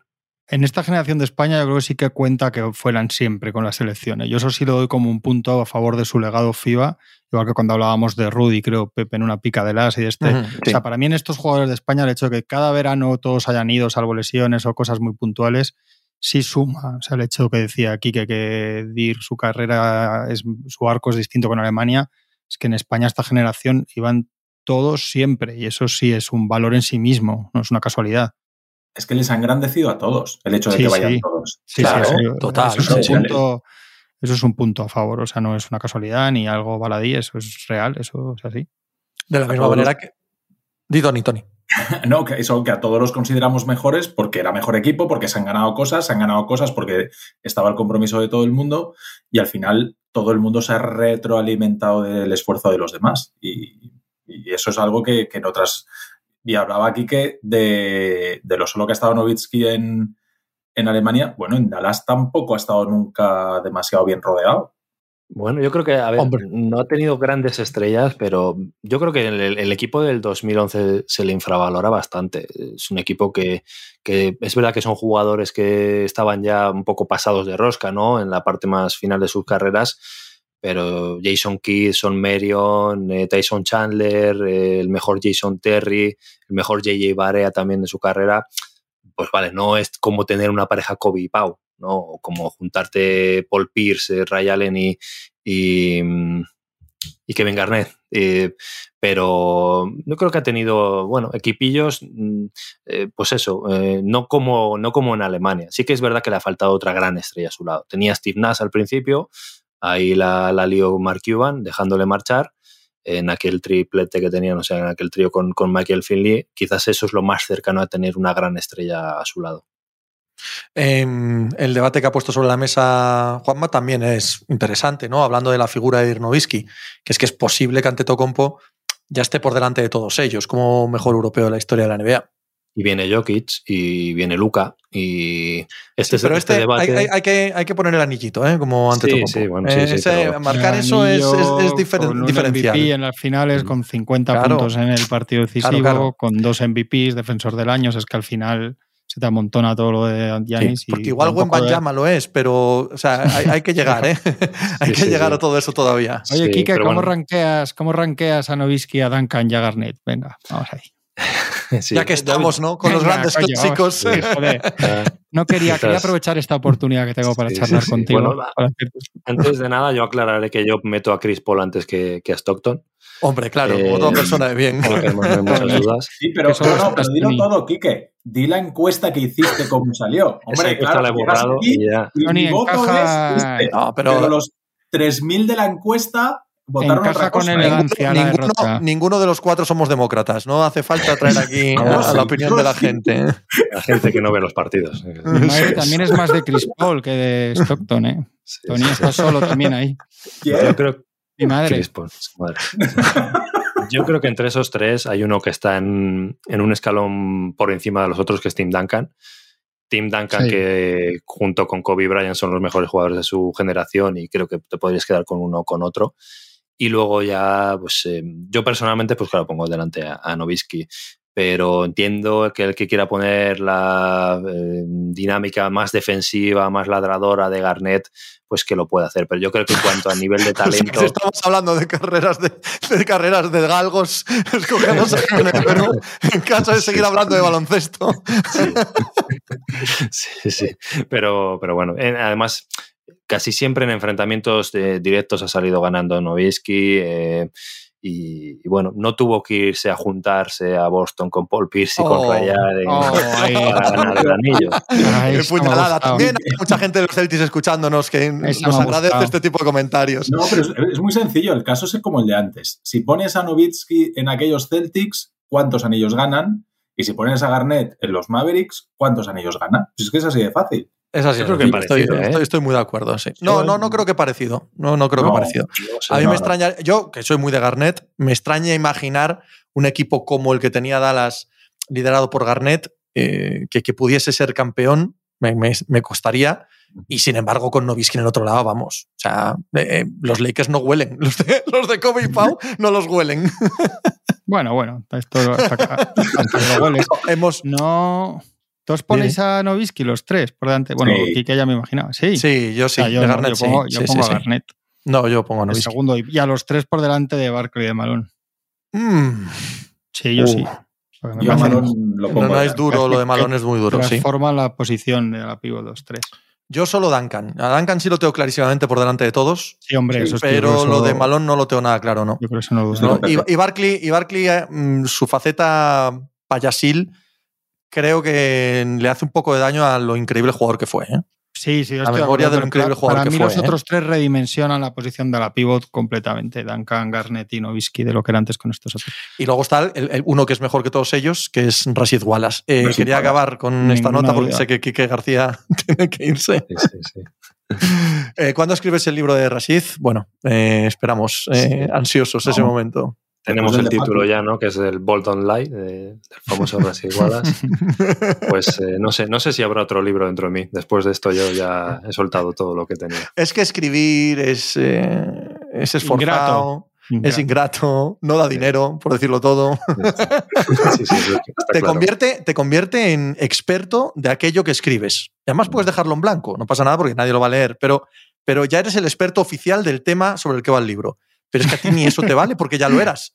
Speaker 3: En esta generación de España yo creo que sí que cuenta que fueran siempre con las selecciones. Yo eso sí lo doy como un punto a favor de su legado FIBA, igual que cuando hablábamos de Rudy, creo, Pepe en una pica de las y de este. O sea, para mí en estos jugadores de España el hecho de que cada verano todos hayan ido, salvo lesiones o cosas muy puntuales, sí suma. O sea, el hecho que decía aquí que, que Dir, su carrera, es, su arco es distinto con Alemania, es que en España esta generación iban todos siempre y eso sí es un valor en sí mismo, no es una casualidad
Speaker 4: es que les ha engrandecido a todos el hecho de que vayan todos.
Speaker 3: Sí, claro, total. Eso es, un punto, eso es, un punto, a favor, o sea, no es una casualidad ni algo baladí, eso es real, eso es así.
Speaker 2: De la misma manera que... Di Tony, Tony.
Speaker 4: no, que eso que a todos los consideramos mejores porque era mejor equipo, porque se han ganado cosas, se han ganado cosas porque estaba el compromiso de todo el mundo y al final todo el mundo se ha retroalimentado del esfuerzo de los demás. Y Y eso es algo que, que en otras... Y hablaba aquí que de, de, lo solo que ha estado Novitsky en, en Alemania, bueno, en Dallas tampoco ha estado nunca demasiado bien rodeado.
Speaker 5: Bueno, yo creo que, a ver, Hombre. no ha tenido grandes estrellas, pero yo creo que el, el, equipo del 2011 se le infravalora bastante. Es un equipo que, que, es verdad que son jugadores que estaban ya un poco pasados de rosca, ¿no? En la parte más final de sus carreras, pero Jason Kidd, Son Marion, eh, Tyson Chandler, eh, el mejor Jason Terry, el mejor JJ Barea también de su carrera, pues vale, no es como tener una pareja Kobe y Pau, ¿no? O como juntarte Paul Pierce, Ray Allen y, y, y Kevin Garnett. Eh, pero yo creo que ha tenido, bueno, equipillos, eh, pues eso, eh, no, como, no como en Alemania. Sí que es verdad que le ha faltado otra gran estrella a su lado. Tenía Steve Nash al principio, ahí la, la lió Mark Cuban, dejándole marchar en aquel triplete que tenían, o sea, en aquel trío con, con Michael Finley. Quizás eso es lo más cercano a tener una gran estrella a su lado.
Speaker 2: Eh, el debate que ha puesto sobre la mesa Juanma también es interesante, ¿no? Hablando de la figura de Irnovisky, que es que es posible que Antetokounmpo ya esté por delante de todos ellos como mejor europeo de la historia de la NBA.
Speaker 5: Y viene Jokic y viene Luca y este,
Speaker 2: sí, pero este, este debate... hay, hay, hay, que, hay que poner el anillito, ¿eh? como Antetokounmpo.
Speaker 5: Sí, sí, bueno, sí,
Speaker 2: eh, ese,
Speaker 5: pero...
Speaker 2: marcar eso es, es, es diferen,
Speaker 3: con un
Speaker 2: diferencial.
Speaker 3: MVP en las finales con 50
Speaker 2: Claro.
Speaker 3: puntos en el partido decisivo,
Speaker 2: Claro, claro.
Speaker 3: con dos MVPs, defensor del año, es que al final se te amontona todo lo de Giannis.
Speaker 2: Sí, porque igual buen Llama lo es, pero o sea, hay, hay que llegar, ¿eh? hay que
Speaker 5: sí,
Speaker 2: llegar
Speaker 5: sí.
Speaker 2: a todo eso todavía.
Speaker 3: Oye,
Speaker 5: Sí,
Speaker 3: Kike, ¿cómo,
Speaker 5: bueno.
Speaker 3: rankeas, ¿cómo rankeas a Novisky, a Duncan y a Garnett? Venga, vamos ahí.
Speaker 5: Sí.
Speaker 2: ya que estamos, ¿no? Con los
Speaker 3: Venga,
Speaker 2: grandes
Speaker 3: coño,
Speaker 2: chicos.
Speaker 3: sí, joder.
Speaker 5: Ah,
Speaker 3: No quería, quería aprovechar esta oportunidad que tengo para
Speaker 5: Sí,
Speaker 3: charlar
Speaker 5: sí.
Speaker 3: contigo.
Speaker 5: Bueno,
Speaker 3: para
Speaker 5: Antes de nada, yo aclararé que yo meto a Chris Paul antes que, que a Stockton.
Speaker 2: Hombre, claro,
Speaker 5: Eh,
Speaker 2: otra persona de bien.
Speaker 5: No hay no muchas dudas.
Speaker 4: Sí, pero,
Speaker 3: es
Speaker 4: no, pero dilo todo, Quique. Di la encuesta que hiciste cómo salió.
Speaker 5: Esa
Speaker 4: Hombre,
Speaker 5: encuesta
Speaker 4: claro,
Speaker 5: la he borrado y ya.
Speaker 4: y
Speaker 3: Tony,
Speaker 4: mi voto
Speaker 3: encaja-
Speaker 4: es este.
Speaker 2: No,
Speaker 4: Pero,
Speaker 2: pero
Speaker 4: los 3.000 de la encuesta votaron
Speaker 3: Encaja
Speaker 4: otra
Speaker 3: con elegancia. la
Speaker 2: ninguno, ninguno de los cuatro somos demócratas. No hace falta traer aquí
Speaker 4: No,
Speaker 2: a, la opinión de la gente. ¿eh?
Speaker 5: La gente que no ve los partidos.
Speaker 3: Mi madre también es más de Chris Paul que de Stockton, ¿eh?
Speaker 5: Sí,
Speaker 3: Tony
Speaker 5: sí,
Speaker 3: está
Speaker 5: sí.
Speaker 3: solo también ahí.
Speaker 4: ¿Quién?
Speaker 5: Yo creo
Speaker 3: Mi madre.
Speaker 5: Chris Paul, su madre. Yo creo que entre esos tres hay uno que está en, en un escalón por encima de los otros, que es Tim Duncan. Tim Duncan,
Speaker 3: Sí.
Speaker 5: que junto con Kobe Bryant son los mejores jugadores de su generación y creo que te podrías quedar con uno o con otro. Y luego ya, pues eh, yo personalmente, pues claro, pongo delante a, a Novisky, pero entiendo que el que quiera poner la eh, dinámica más defensiva, más ladradora de Garnett, pues que lo puede hacer. Pero yo creo que en cuanto a nivel de
Speaker 2: O sea,
Speaker 5: talento...
Speaker 2: si estamos hablando de carreras de, de carreras de galgos, escogemos a Garnett, pero en caso de seguir hablando de baloncesto.
Speaker 5: Sí. sí, sí. Pero, pero bueno, en- además, casi siempre en enfrentamientos de- directos ha salido ganando Novisky. eh, y, y bueno, no tuvo que irse a juntarse a Boston con Paul Pierce y
Speaker 2: Oh,
Speaker 5: con
Speaker 3: oh, ahí.
Speaker 5: para ganar el anillo.
Speaker 2: Puñalada. También hay mucha gente de los Celtics escuchándonos que nos agradece este tipo de comentarios.
Speaker 4: No, pero es, es muy sencillo. El caso es como el de antes. Si pones a Novitsky en aquellos Celtics, ¿cuántos anillos ganan? Y si pones a Garnett en los Mavericks, ¿cuántos anillos ganan? Pues es que es así de fácil.
Speaker 2: Es así.
Speaker 5: Yo creo
Speaker 2: sí,
Speaker 5: que
Speaker 2: estoy,
Speaker 5: ¿eh?
Speaker 2: estoy, estoy muy de acuerdo, sí. No, no, no creo que parecido. No, no creo
Speaker 4: No.
Speaker 2: que parecido.
Speaker 5: No
Speaker 2: A mí
Speaker 4: no,
Speaker 2: me
Speaker 4: no.
Speaker 2: extraña, yo que soy muy de Garnett, me extraña imaginar un equipo como el que tenía Dallas liderado por Garnett, eh, que, que pudiese ser campeón, me, me- me costaría. Y sin embargo, con Novisky en el otro lado, vamos. O sea, eh, eh, los Lakers no huelen. Los de, los de Kobe y Pau no los huelen.
Speaker 3: Bueno, bueno, esto hasta, hasta que lo hueles.
Speaker 2: Hemos.
Speaker 3: No. ¿Todos ponéis a Novisky los tres por delante? Bueno,
Speaker 4: Sí.
Speaker 3: Kike ya me imaginaba. Sí.
Speaker 2: Sí, yo sí.
Speaker 3: O sea, yo,
Speaker 2: de
Speaker 3: no,
Speaker 2: Garnett
Speaker 3: yo pongo,
Speaker 2: sí.
Speaker 3: yo
Speaker 2: sí,
Speaker 3: pongo
Speaker 2: sí,
Speaker 3: a
Speaker 2: sí.
Speaker 3: Garnett
Speaker 2: No, yo pongo a
Speaker 3: el
Speaker 2: Novisky.
Speaker 3: segundo y, a los tres por delante de Barkley y de Malone.
Speaker 2: Mm,
Speaker 3: Sí, yo
Speaker 2: Uh,
Speaker 3: sí. Me
Speaker 4: Yo Malone lo pongo
Speaker 2: no, no es duro, lo de Malone es muy duro, sí.
Speaker 3: transforma la posición de la pivot 2-3.
Speaker 2: Yo solo Duncan. A Duncan sí lo tengo clarísimamente por delante de todos,
Speaker 3: Sí, hombre, eso es que
Speaker 2: pero
Speaker 3: creo
Speaker 2: lo
Speaker 3: eso-
Speaker 2: de Malone no lo tengo nada claro, ¿no?
Speaker 3: Yo creo que eso no lo.
Speaker 2: No, y, y Barkley, y Barkley eh, mm, su faceta payasil, creo que le hace un poco de daño a lo increíble jugador que fue. ¿eh?
Speaker 3: Sí, sí,
Speaker 2: La memoria del increíble
Speaker 3: para-
Speaker 2: jugador
Speaker 3: Para
Speaker 2: que
Speaker 3: mí
Speaker 2: fue,
Speaker 3: los
Speaker 2: ¿eh?
Speaker 3: otros tres redimensionan la posición de la pivot completamente. Duncan, Garnett y Novisky de lo que era antes con estos otros.
Speaker 2: Y luego está el, el uno que es mejor que todos ellos, que es Rashid Wallace. Eh,
Speaker 4: Rashid
Speaker 2: quería
Speaker 4: Wallace.
Speaker 2: acabar con esta nota porque
Speaker 3: duda.
Speaker 2: sé que Quique García tiene que irse.
Speaker 5: Sí, sí, sí.
Speaker 2: Eh, ¿Cuándo escribes el libro de Rashid? Bueno, eh, esperamos, eh,
Speaker 4: Sí.
Speaker 2: ansiosos ese momento.
Speaker 5: Tenemos el, título ya, ¿no? Que es el Bolton Light, del famoso Rassi Wallace. pues eh, no sé, no sé si habrá otro libro dentro de mí. Después de esto yo ya he soltado todo lo que tenía.
Speaker 2: Es que escribir es, eh, es esforzado. Es ingrato, no da dinero, por decirlo todo. te, convierte, te convierte en experto de aquello que escribes. Y además puedes dejarlo en blanco, no pasa nada porque nadie lo va a leer, pero, pero ya eres el experto oficial del tema sobre el que va el libro. Pero es que a ti ni eso te vale porque ya lo eras.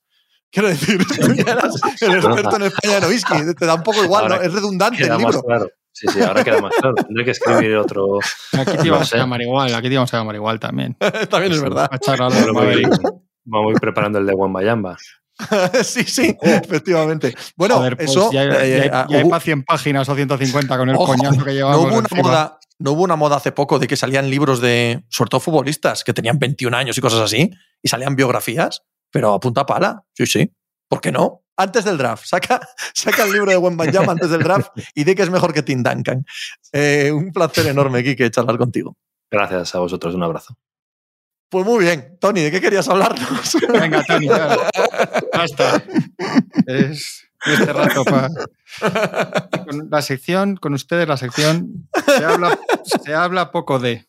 Speaker 2: Quiero decir, ya eras el experto en España de Novisky. Te da un poco igual, ¿no? Es redundante el libro.
Speaker 5: Claro. Sí, sí, ahora queda más claro. Tendré que escribir otro.
Speaker 3: Aquí te íbamos a llamar igual, aquí te íbamos a llamar igual también.
Speaker 2: también es verdad.
Speaker 5: Vamos a ir preparando el de Wambayamba.
Speaker 2: sí, sí, efectivamente. Bueno, pues eso.
Speaker 3: Ya, eh, hay para 100 páginas o 150 con el coñazo que llevamos.
Speaker 2: No hubo, una moda, no hubo una moda hace poco de que salían libros de, sobre todo futbolistas, que tenían 21 años y cosas así, y salían biografías, pero a punta pala. Sí, sí. ¿Por qué no? Antes del draft. Saca, saca el libro de Wembayama antes del draft y di que es mejor que Tim Duncan. Eh, un placer enorme, Kike, charlar contigo.
Speaker 5: Gracias a vosotros. Un abrazo.
Speaker 2: Pues muy bien. Tony, ¿de qué querías hablarnos?
Speaker 3: Venga, Tony, basta. Es este rato para. la sección, con ustedes, la sección, se habla, se habla poco de.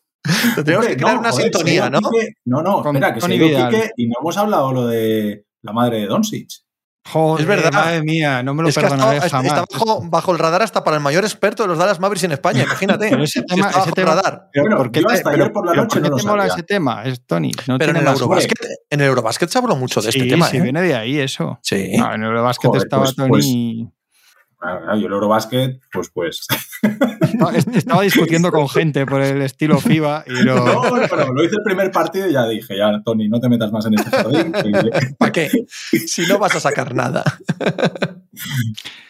Speaker 2: Tenemos que crear una sintonía, ¿no?
Speaker 4: no, no, espera, que se Quique y no hemos hablado lo de la madre de Doncic.
Speaker 3: Joder, es verdad. Madre mía, no me lo es perdonaré
Speaker 2: está,
Speaker 3: jamás.
Speaker 2: Está bajo, el radar hasta para el mayor experto de los Dallas Mavericks en España, imagínate.
Speaker 3: Pero ese tema, ese tema radar.
Speaker 4: Pero ¿por qué te, pero, por la noche no
Speaker 3: te mola ese tema? Es Tony. No
Speaker 2: pero en el, Eurobasket, en el Eurobasket se habló mucho de
Speaker 3: sí,
Speaker 2: este tema.
Speaker 3: Sí,
Speaker 2: ¿eh?
Speaker 3: viene de ahí eso.
Speaker 2: Sí.
Speaker 3: No, en el Eurobasket Joder, estaba
Speaker 4: pues,
Speaker 3: Tony.
Speaker 4: Pues, yo el Eurobasket, pues pues.
Speaker 3: Estaba discutiendo con gente por el estilo FIBA y lo.
Speaker 4: No, no, lo hice el primer partido y ya dije, ya, Tony, no te metas más en este jardín.
Speaker 2: ¿Para qué? Si no vas a sacar nada.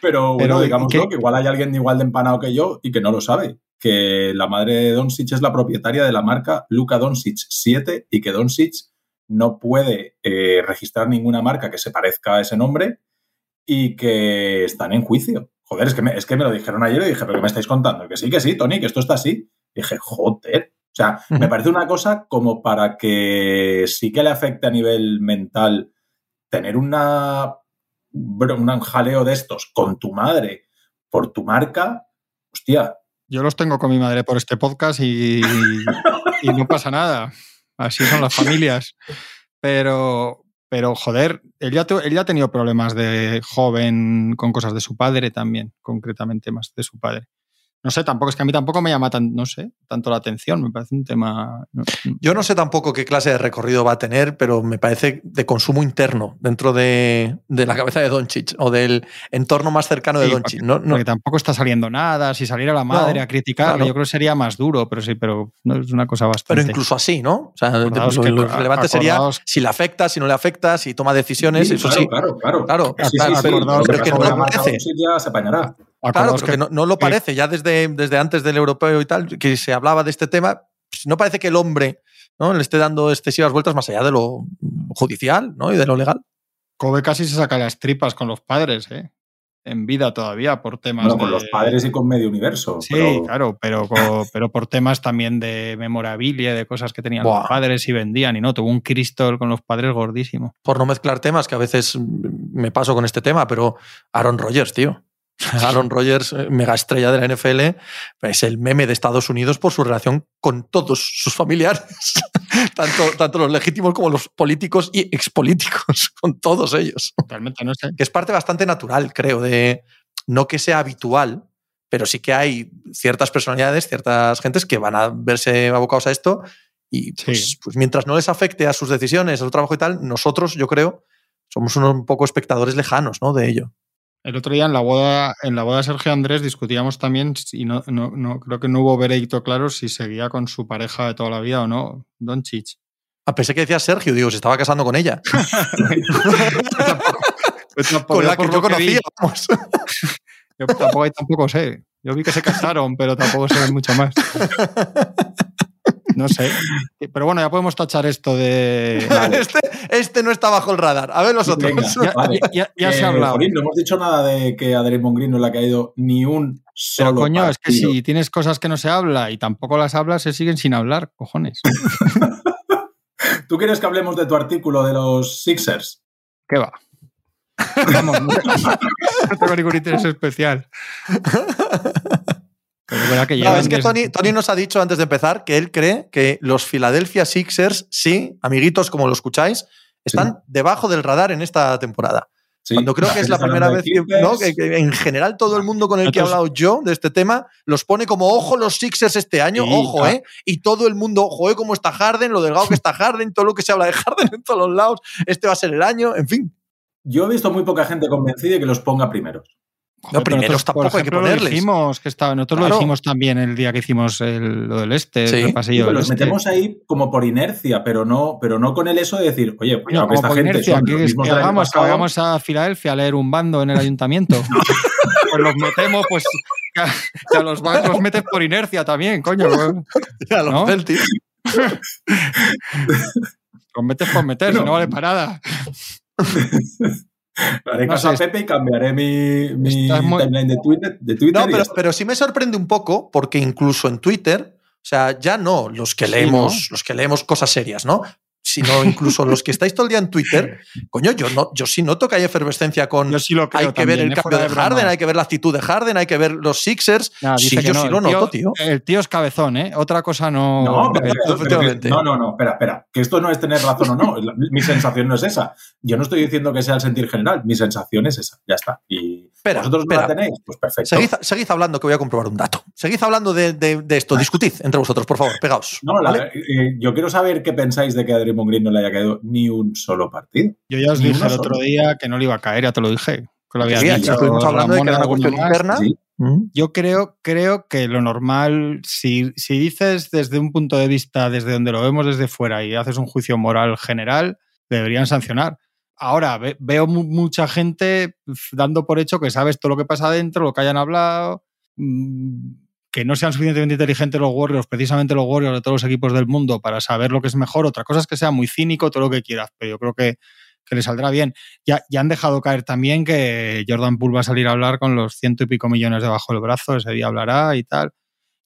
Speaker 4: Pero bueno, digámoslo, que igual hay alguien igual de empanado que yo y que no lo sabe. Que la madre de Doncic es la propietaria de la marca Luca Doncic 7 y que Doncic no puede eh, registrar ninguna marca que se parezca a ese nombre y que están en juicio. Joder, es que, me, es que me lo dijeron ayer y dije, ¿pero qué me estáis contando? Que sí, que sí, Tony, que esto está así. Y dije, joder. O sea, me parece una cosa como para que sí que le afecte a nivel mental tener una, un jaleo de estos con tu madre por tu marca. Hostia.
Speaker 3: Yo los tengo con mi madre por este podcast y, y no pasa nada. Así son las familias. Pero, pero, joder, él ya, él ya, ha tenido problemas de joven con cosas de su padre también, concretamente más de su padre. No sé, tampoco es que a mí tampoco me llama tan, no sé, tanto la atención, me parece un tema... No,
Speaker 2: Yo no sé tampoco qué clase de recorrido va a tener, pero me parece de consumo interno dentro de, de la cabeza de Doncic o del entorno más cercano de sí, Doncic.
Speaker 3: Porque,
Speaker 2: no, no.
Speaker 3: porque, tampoco está saliendo nada, si saliera la madre a criticarle, claro. yo creo que sería más duro, pero sí, pero no es una cosa bastante...
Speaker 2: Pero incluso así, ¿no? O sea, acordaos lo, que, lo relevante sería si le afecta, si no le afecta, si toma decisiones,
Speaker 4: sí,
Speaker 2: eso
Speaker 4: claro,
Speaker 2: sí.
Speaker 4: Claro, claro.
Speaker 2: claro.
Speaker 4: Sí, sí, sí,
Speaker 2: pero que no lo.
Speaker 4: Ya se apañará.
Speaker 2: Claro, porque que, no, no, lo parece, ya desde, desde antes del europeo y tal, que se hablaba de este tema, pues no parece que el hombre ¿no? le esté dando excesivas vueltas más allá de lo judicial ¿no? y de lo legal.
Speaker 3: Kobe casi se saca las tripas con los padres, ¿eh? en vida todavía por temas
Speaker 4: bueno, con
Speaker 3: de...
Speaker 4: los padres y con medio universo.
Speaker 3: Sí, pero... claro, pero, pero por temas también de memorabilia, de cosas que tenían Buah. los padres y vendían y no, tuvo un Crystal con los padres gordísimo.
Speaker 2: Por no mezclar temas, que a veces me paso con este tema, pero Aaron Rodgers, tío. Aaron Rodgers, eh, mega estrella de la NFL, es el meme de Estados Unidos por su relación con todos sus familiares, tanto, tanto los legítimos como los políticos y expolíticos, con todos ellos.
Speaker 3: Realmente no sé.
Speaker 2: Que es parte bastante natural, creo, de no que sea habitual, pero sí que hay ciertas personalidades, ciertas gentes que van a verse abocados a esto y pues, sí. pues mientras no les afecte a sus decisiones, a su trabajo y tal, nosotros, yo creo, somos unos un poco espectadores lejanos ¿no? de ello.
Speaker 3: El otro día en la boda, en la boda de Sergio Andrés discutíamos también, y no, no, no, creo que no hubo veredicto claro si seguía con su pareja de toda la vida o no, Don Chich.
Speaker 2: Ah, pensé que decía Sergio, digo, se estaba casando con ella.
Speaker 3: pues tampoco,
Speaker 2: con la que yo conocía,
Speaker 3: que vamos. yo tampoco, tampoco sé. Yo vi que se casaron, pero tampoco sé mucho más. No sé. Pero bueno, ya podemos tachar esto de.
Speaker 2: Vale. Este, este, no está bajo el radar. A ver los otros.
Speaker 4: Venga,
Speaker 3: ya,
Speaker 4: vale.
Speaker 3: ya, ya
Speaker 4: eh,
Speaker 3: se ha hablado.
Speaker 4: Jorín, no hemos dicho nada de que a Draymond Green no le ha caído ni un solo.
Speaker 3: Pero coño,
Speaker 4: partido.
Speaker 3: es que si tienes cosas que no se habla y tampoco las hablas, se siguen sin hablar, cojones.
Speaker 4: ¿Tú quieres que hablemos de tu artículo de los Sixers?
Speaker 3: ¿qué va? Vamos, no, tengo ningún interés especial.
Speaker 2: Pero que no, es que Tony, Tony, nos ha dicho antes de empezar que él cree que los Philadelphia Sixers, sí, amiguitos como lo escucháis, están debajo del radar en esta temporada. Cuando creo que es la primera vez que, ¿no? que, en general todo el mundo con el que he hablado yo de este tema los pone como ojo los Sixers este año, ojo, ¿eh? Y todo el mundo, ojo, ¿eh? Cómo está Harden, lo delgado que está Harden, todo lo que se habla de Harden en todos los lados, este va a ser el año, en fin.
Speaker 4: Yo he visto muy poca gente convencida de que los ponga primeros.
Speaker 2: No, primero tampoco hay que ponerles.
Speaker 3: Lo dijimos, que estaba, nosotros lo dijimos también el día que hicimos lo del este, el pasillo.
Speaker 4: los este. metemos ahí como por inercia, pero no, pero no con el eso de decir, oye, pues no, esta gente
Speaker 3: inercia, que, es que hagamos, vamos a Filadelfia a leer un bando en el ayuntamiento. pues los metemos, pues que, a los los metes por inercia también, coño.
Speaker 2: a los Celtics.
Speaker 3: los metes por meter, si no vale para
Speaker 4: Haré caso a Pepe y cambiaré mi, timeline de Twitter. no,
Speaker 2: pero, pero sí me sorprende un poco porque incluso en Twitter, o sea, ya no los que leemos, los que leemos cosas serias, ¿no? Sino incluso los que estáis todo el día en Twitter, coño, yo, no, yo sí noto que hay efervescencia con.
Speaker 3: Yo sí lo creo
Speaker 2: hay que ver el cambio de, Harden, hay que ver la actitud de Harden, hay que ver los Sixers. sí, yo sí lo noto, tío.
Speaker 3: El tío es cabezón, ¿eh? Otra cosa no.
Speaker 4: No, no, no, no, espera, espera. Que esto no es tener razón o no. Mi sensación no es esa. Yo no estoy diciendo que sea el sentir general. Mi sensación es esa. Ya está. Y vosotros la tenéis, pues perfecto.
Speaker 2: Seguid, hablando que voy a comprobar un dato. Seguid hablando de, esto. Discutid entre vosotros, por favor. Pegaos.
Speaker 4: No, eh, yo quiero saber qué pensáis de que Adrián Green no le haya caído ni un solo partido.
Speaker 3: Yo ya os dije el otro día que no le iba a caer, ya te lo dije. Que lo había dicho.
Speaker 2: Estuvimos hablando de que era una cuestión interna.
Speaker 3: Mm. Yo creo, creo que lo normal, si, si dices desde un punto de vista, desde donde lo vemos desde fuera y haces un juicio moral general, deberían sancionar. Ahora, veo mucha gente dando por hecho que sabes todo lo que pasa adentro, lo que hayan hablado, mm, que no sean suficientemente inteligentes los Warriors, precisamente los Warriors de todos los equipos del mundo, para saber lo que es mejor. Otra cosa es que sea muy cínico, todo lo que quieras, pero yo creo que, que le saldrá bien. Ya, ya han dejado caer también que Jordan Poole va a salir a hablar con los ciento y pico millones debajo del brazo, ese día hablará y tal.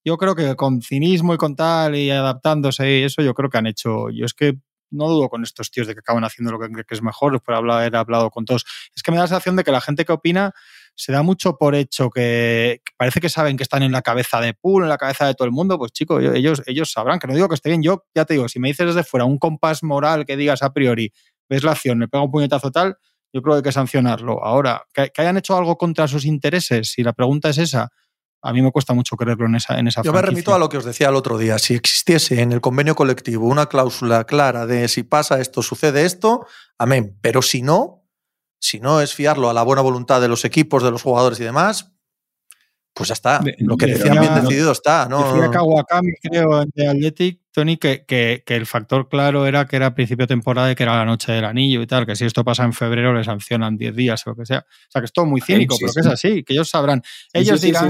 Speaker 3: Yo creo que con cinismo y con tal y adaptándose y eso, yo creo que han hecho. Yo es que no dudo con estos tíos de que acaban haciendo lo que, que es mejor, de haber hablado con todos. Es que me da la sensación de que la gente que opina se da mucho por hecho que, parece que saben que están en la cabeza de Pool, en la cabeza de todo el mundo, pues chicos, ellos, ellos sabrán, que no digo que esté bien, yo ya te digo, si me dices desde fuera un compás moral que digas a priori, ves la acción, me pega un puñetazo tal, yo creo que hay que sancionarlo. Ahora, que, hayan hecho algo contra sus intereses, si la pregunta es esa, a mí me cuesta mucho creerlo en esa, en esa
Speaker 2: Yo me remito a lo que os decía el otro día. Si existiese en el convenio colectivo una cláusula clara de si pasa esto, sucede esto, amén. Pero si no, si no es fiarlo a la buena voluntad de los equipos, de los jugadores y demás, pues ya está. Lo que decían bien decidido está. ¿no?
Speaker 3: Decía Kawakami, creo, de Athletic, Tony, que, que, el factor claro era que era principio de temporada y que era la noche del anillo y tal, que si esto pasa en febrero le sancionan 10 días o lo que sea. O sea, que es todo muy cínico, pero que es así, que ellos sabrán. Ellos dirán,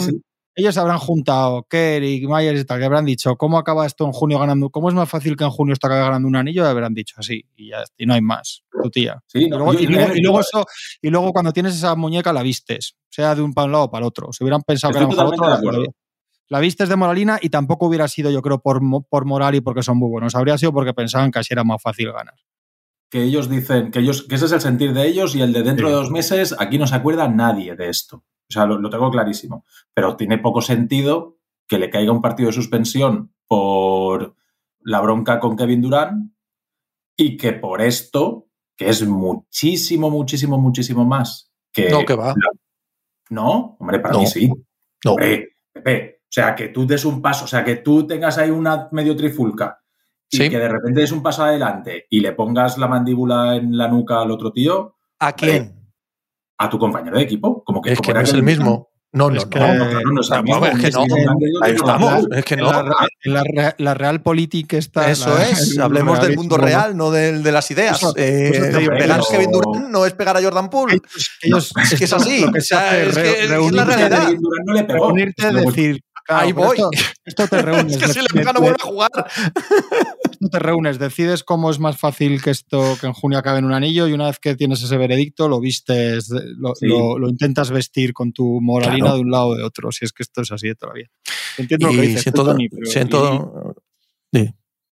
Speaker 3: ellos habrán juntado, Kerry, Myers y tal, que habrán dicho, ¿cómo acaba esto en junio ganando? ¿Cómo es más fácil que en junio esto acabe ganando un anillo? Y habrán dicho así, y ya y no hay más, tu tía. y, luego, eso, y luego cuando tienes esa muñeca la vistes, sea de un para un lado o para el otro. Si hubieran pensado que era para otro, la vistes de moralina y tampoco hubiera sido, yo creo, por, por moral y porque son muy buenos. Habría sido porque pensaban que así era más fácil ganar
Speaker 4: que ellos dicen que ellos que ese es el sentir de ellos y el de dentro de dos meses aquí no se acuerda nadie de esto. O sea, lo, tengo clarísimo. Pero tiene poco sentido que le caiga un partido de suspensión por la bronca con Kevin Durant y que por esto, que es muchísimo, muchísimo, muchísimo más que...
Speaker 2: No, que va.
Speaker 4: No, hombre, para mí sí. No. Pepe, o sea, que tú des un paso, o sea, que tú tengas ahí una medio trifulca y que de repente des un paso adelante y le pongas la mandíbula en la nuca al otro tío.
Speaker 2: ¿A quién?
Speaker 4: A tu compañero de equipo. Como que,
Speaker 2: es que no es el mismo. No, no, no, no, no, es el mismo. Es que no. Ahí estamos. Es que no.
Speaker 3: La, la, real política está.
Speaker 2: Eso es. Hablemos del mundo real, no del, de las ideas. eh, pegar a Kevin Durant no es pegar a Jordan Poole.
Speaker 3: Ellos,
Speaker 2: es que es así.
Speaker 3: Lo que se hace, es, que es la realidad. Reunirte, decir,
Speaker 2: Ahí voy.
Speaker 3: Esto, te reúnes.
Speaker 2: es que si le no vuelve a jugar.
Speaker 3: Esto te reúnes, decides cómo es más fácil que esto que en junio acabe en un anillo y una vez que tienes ese veredicto lo vistes, lo, intentas vestir con tu moralina de un lado o de otro. Si es que esto es así todavía. Entiendo lo que dices,
Speaker 2: pero siento,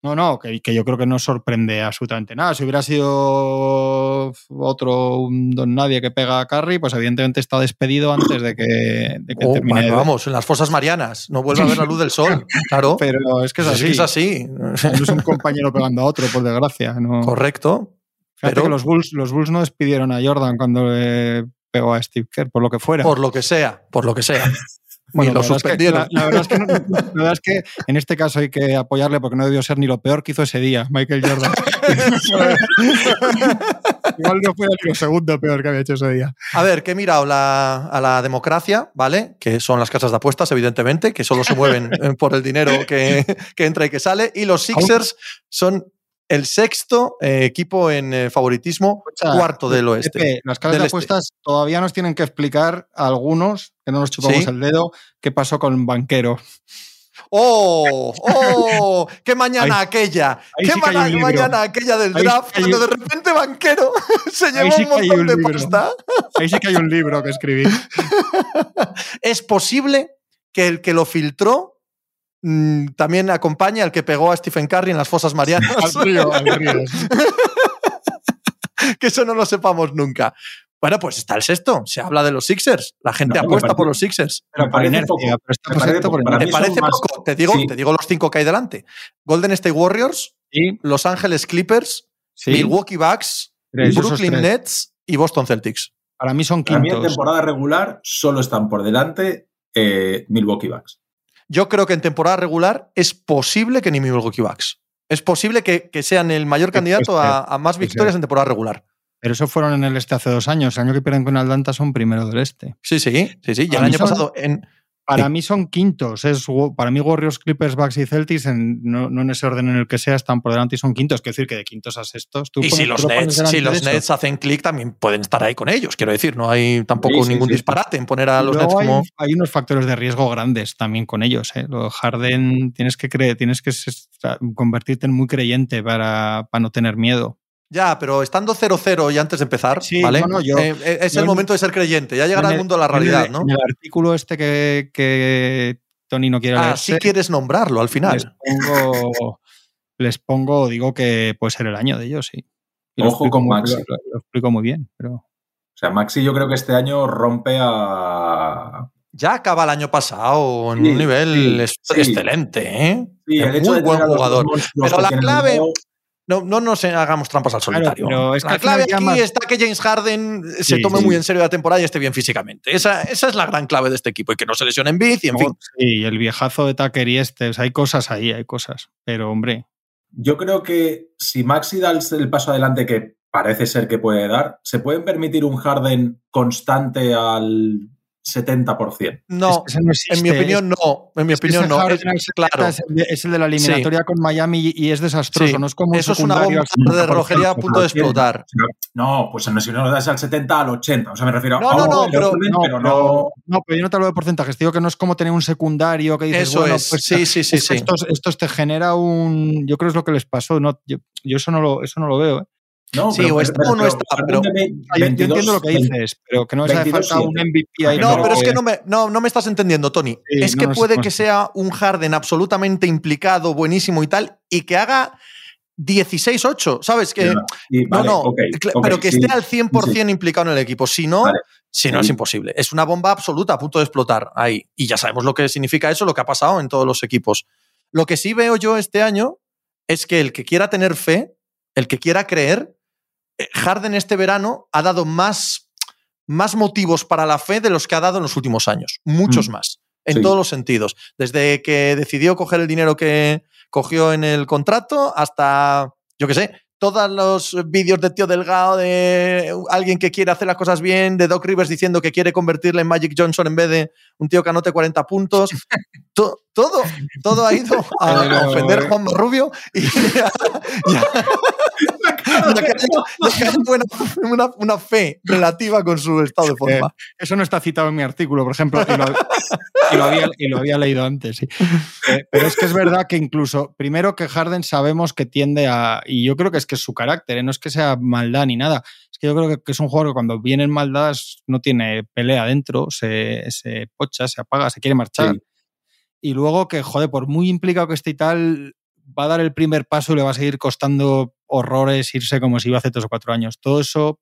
Speaker 3: No, no, que, que, yo creo que no sorprende absolutamente nada. Si hubiera sido otro un don nadie que pega a Carry, pues evidentemente está despedido antes de que, de que
Speaker 2: oh,
Speaker 3: termine.
Speaker 2: Bueno, vamos, en las fosas marianas. No vuelve a ver la luz del sol. Claro.
Speaker 3: Pero es que es así.
Speaker 2: Es, que es así.
Speaker 3: No es un compañero pegando a otro, por desgracia. No.
Speaker 2: Correcto.
Speaker 3: Fíjate pero... que los Bulls, los Bulls no despidieron a Jordan cuando le pegó a Steve Kerr, por lo que fuera.
Speaker 2: Por lo que sea, por lo que sea.
Speaker 3: Bueno, lo suspendieron. La, la, verdad es que no, la, verdad es que en este caso hay que apoyarle porque no debió ser ni lo peor que hizo ese día, Michael Jordan. Igual no fue lo segundo peor que había hecho ese día.
Speaker 2: A ver, que he mirado la, a la democracia, ¿vale? Que son las casas de apuestas, evidentemente, que solo se mueven por el dinero que, que entra y que sale. Y los Sixers son el sexto eh, equipo en eh, favoritismo, o sea, cuarto del oeste.
Speaker 3: Pepe, las casas de apuestas este. todavía nos tienen que explicar a algunos, que no nos chupamos ¿Sí? el dedo, qué pasó con Banquero.
Speaker 2: ¡Oh! ¡Oh! ¡Qué mañana ahí, aquella! Ahí ¡Qué sí ma mañana aquella del ahí draft! Sí cuando de repente Banquero se llevó sí un montón un de
Speaker 3: libro.
Speaker 2: pasta.
Speaker 3: Ahí sí que hay un libro que escribir.
Speaker 2: es posible que el que lo filtró mmm, también acompaña al que pegó a Stephen Curry en las fosas marianas.
Speaker 3: al río, al río.
Speaker 2: que eso no lo sepamos nunca. Bueno, pues está el sexto. Se habla de los Sixers. La gente no, apuesta
Speaker 4: parece,
Speaker 2: por los Sixers.
Speaker 4: Pero parece inercia, poco. Pero
Speaker 2: está me parece, poco. ¿Te parece más... poco? Te digo, sí. te digo los cinco que hay delante. Golden State Warriors,
Speaker 3: sí.
Speaker 2: Los Ángeles Clippers, sí. Milwaukee Bucks, tres, Brooklyn Nets y Boston Celtics.
Speaker 3: Para mí son
Speaker 4: quintos.
Speaker 3: Para
Speaker 4: mí en temporada regular solo están por delante eh, Milwaukee Bucks.
Speaker 2: Yo creo que en temporada regular es posible que ni Milwaukee Bucks. Es posible que, que sean el mayor candidato a, a más victorias en temporada regular.
Speaker 3: Pero eso fueron en el este hace dos años. El año que pierden con Atlanta son primero del este.
Speaker 2: Sí, sí, sí, sí. Y el año pasado en.
Speaker 3: Para mí son quintos. Es, para mí, Warriors, Clippers, Bucks y Celtics, en, no, no, en ese orden en el que sea, están por delante y son quintos. Quiero decir que de quintos a sextos.
Speaker 2: y si los, Nets, si los Nets hacen clic, también pueden estar ahí con ellos. Quiero decir, no hay tampoco sí, ningún sí, disparate en poner a los Nets
Speaker 3: hay,
Speaker 2: como.
Speaker 3: Hay unos factores de riesgo grandes también con ellos. ¿eh? Lo Harden tienes que creer, tienes que convertirte en muy creyente para, para no tener miedo.
Speaker 2: Ya, pero estando 0-0 y antes de empezar,
Speaker 3: sí,
Speaker 2: ¿vale?
Speaker 3: No, no, yo,
Speaker 2: eh, es el momento de ser creyente. Ya llegará
Speaker 3: el,
Speaker 2: al mundo de la realidad,
Speaker 3: el,
Speaker 2: ¿no?
Speaker 3: En el artículo este que, que Tony no quiere leer.
Speaker 2: Ah, sí quieres nombrarlo al final.
Speaker 3: Les pongo, les pongo, digo que puede ser el año de ellos, sí.
Speaker 4: Y Ojo con
Speaker 3: muy,
Speaker 4: Maxi.
Speaker 3: Lo, lo, explico muy bien, pero.
Speaker 4: O sea, Maxi yo creo que este año rompe a.
Speaker 2: Ya acaba el año pasado en sí, un nivel sí, excelente, ¿eh?
Speaker 4: Sí, el
Speaker 2: es
Speaker 4: hecho
Speaker 2: muy
Speaker 4: de
Speaker 2: buen jugador. Pero la clave. No, no nos hagamos trampas al solitario.
Speaker 3: Claro, es
Speaker 2: la clave aquí llama... está que James Harden se sí, tome sí. muy en serio la temporada y esté bien físicamente. Esa, esa, es la gran clave de este equipo y que no se lesione en bici, en
Speaker 3: no,
Speaker 2: fin.
Speaker 3: Sí, el viejazo de Tucker y este. O sea, hay cosas ahí, hay cosas. Pero, hombre.
Speaker 4: Yo creo que si Maxi da el paso adelante que parece ser que puede dar, ¿se pueden permitir un Harden constante al 70%.
Speaker 2: No, es que no en mi opinión no. En mi opinión no. Es, claro.
Speaker 3: Es el, de, es el, de, la eliminatoria sí. con Miami y es desastroso.
Speaker 2: Sí.
Speaker 3: No es como
Speaker 2: Eso es una bomba de relojería a punto de explotar.
Speaker 4: No, pues si no lo das al 70, al 80. O sea, me refiero
Speaker 2: no,
Speaker 4: a
Speaker 2: no, no, pero,
Speaker 3: no,
Speaker 2: pero
Speaker 3: no. No, pero yo no te hablo de porcentajes. Digo que no es como tener un secundario que dices,
Speaker 2: Eso
Speaker 3: bueno,
Speaker 2: es.
Speaker 3: pues
Speaker 2: sí, sí, sí, sí.
Speaker 3: Esto, esto, te genera un. Yo creo que es lo que les pasó. No, yo, yo eso, no lo, eso no lo veo. ¿eh?
Speaker 4: No,
Speaker 2: sí,
Speaker 4: pero,
Speaker 2: o está o no está. Pero,
Speaker 3: 22, yo entiendo lo que dices, pero que no hace falta un MVP ahí.
Speaker 2: No, pero es que no me, no, no me estás entendiendo, Tony. Sí, es que no puede que sea un Harden absolutamente implicado, buenísimo y tal, y que haga 16-8, ¿sabes? Que,
Speaker 4: vale,
Speaker 2: no, no,
Speaker 4: okay,
Speaker 2: pero que
Speaker 4: sí,
Speaker 2: esté al 100%
Speaker 4: sí.
Speaker 2: implicado en el equipo. Si no,
Speaker 4: vale.
Speaker 2: si no es imposible. Es una bomba absoluta a punto de explotar ahí. Y ya sabemos lo que significa eso, lo que ha pasado en todos los equipos. Lo que sí veo yo este año es que el que quiera tener fe, el que quiera creer, Harden este verano ha dado más, más motivos para la fe de los que ha dado en los últimos años. Muchos mm. más. En sí. todos los sentidos. Desde que decidió coger el dinero que cogió en el contrato hasta, yo qué sé, todos los vídeos de Tío Delgado, de alguien que quiere hacer las cosas bien, de Doc Rivers diciendo que quiere convertirle en Magic Johnson en vez de un tío que anote 40 puntos. todo, todo, todo ha ido a, a ofender a Juan Rubio y ya, ya, ya que, buena, una, una, fe relativa con su estado de forma.
Speaker 3: Eh, eso no está citado en mi artículo, por ejemplo, y lo, y lo, había, y lo había, leído antes. Sí. Eh, pero es que es verdad que incluso, primero que Harden sabemos que tiende a, y yo creo que es que es su carácter, ¿eh? no es que sea maldad ni nada, es que yo creo que, que es un jugador que cuando viene en maldad no tiene pelea dentro, se, se pocha, se apaga, se quiere marchar. Sí. Y luego que, joder, por muy implicado que esté y tal, va a dar el primer paso y le va a seguir costando horrores irse como si iba hace tres o cuatro años. Todo eso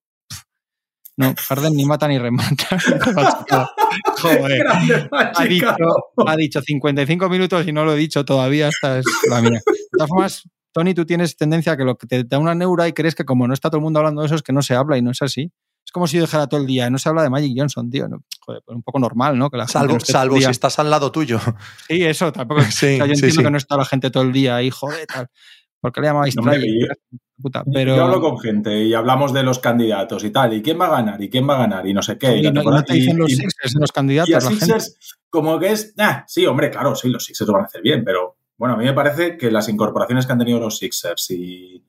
Speaker 3: no, Harden ni mata ni remata. Joder. Ha dicho, ha dicho, 55 minutos y no lo he dicho todavía. Esta es la mía. De todas formas, Tony, tú tienes tendencia a que lo que te da una neura y crees que como no está todo el mundo hablando de eso es que no se habla y no es así. Es como si yo dejara todo el día. No se habla de Magic Johnson, tío. Joder, pues un poco normal, ¿no? Que la
Speaker 2: salvo salvo si estás al lado tuyo.
Speaker 3: Sí, eso tampoco. Sí, yo entiendo que no está la gente todo el día ahí, joder, tal. ¿Por qué le llamabais no,
Speaker 4: Puta, pero... Yo hablo con gente y hablamos de los candidatos y tal, y quién va a ganar, y quién va a ganar, y no sé qué.
Speaker 3: y, no, te dicen los Sixers los candidatos.
Speaker 4: Y a Sixers, como que es, sí, hombre, claro, sí, los Sixers lo van a hacer bien, pero bueno, a mí me parece que las incorporaciones que han tenido los Sixers y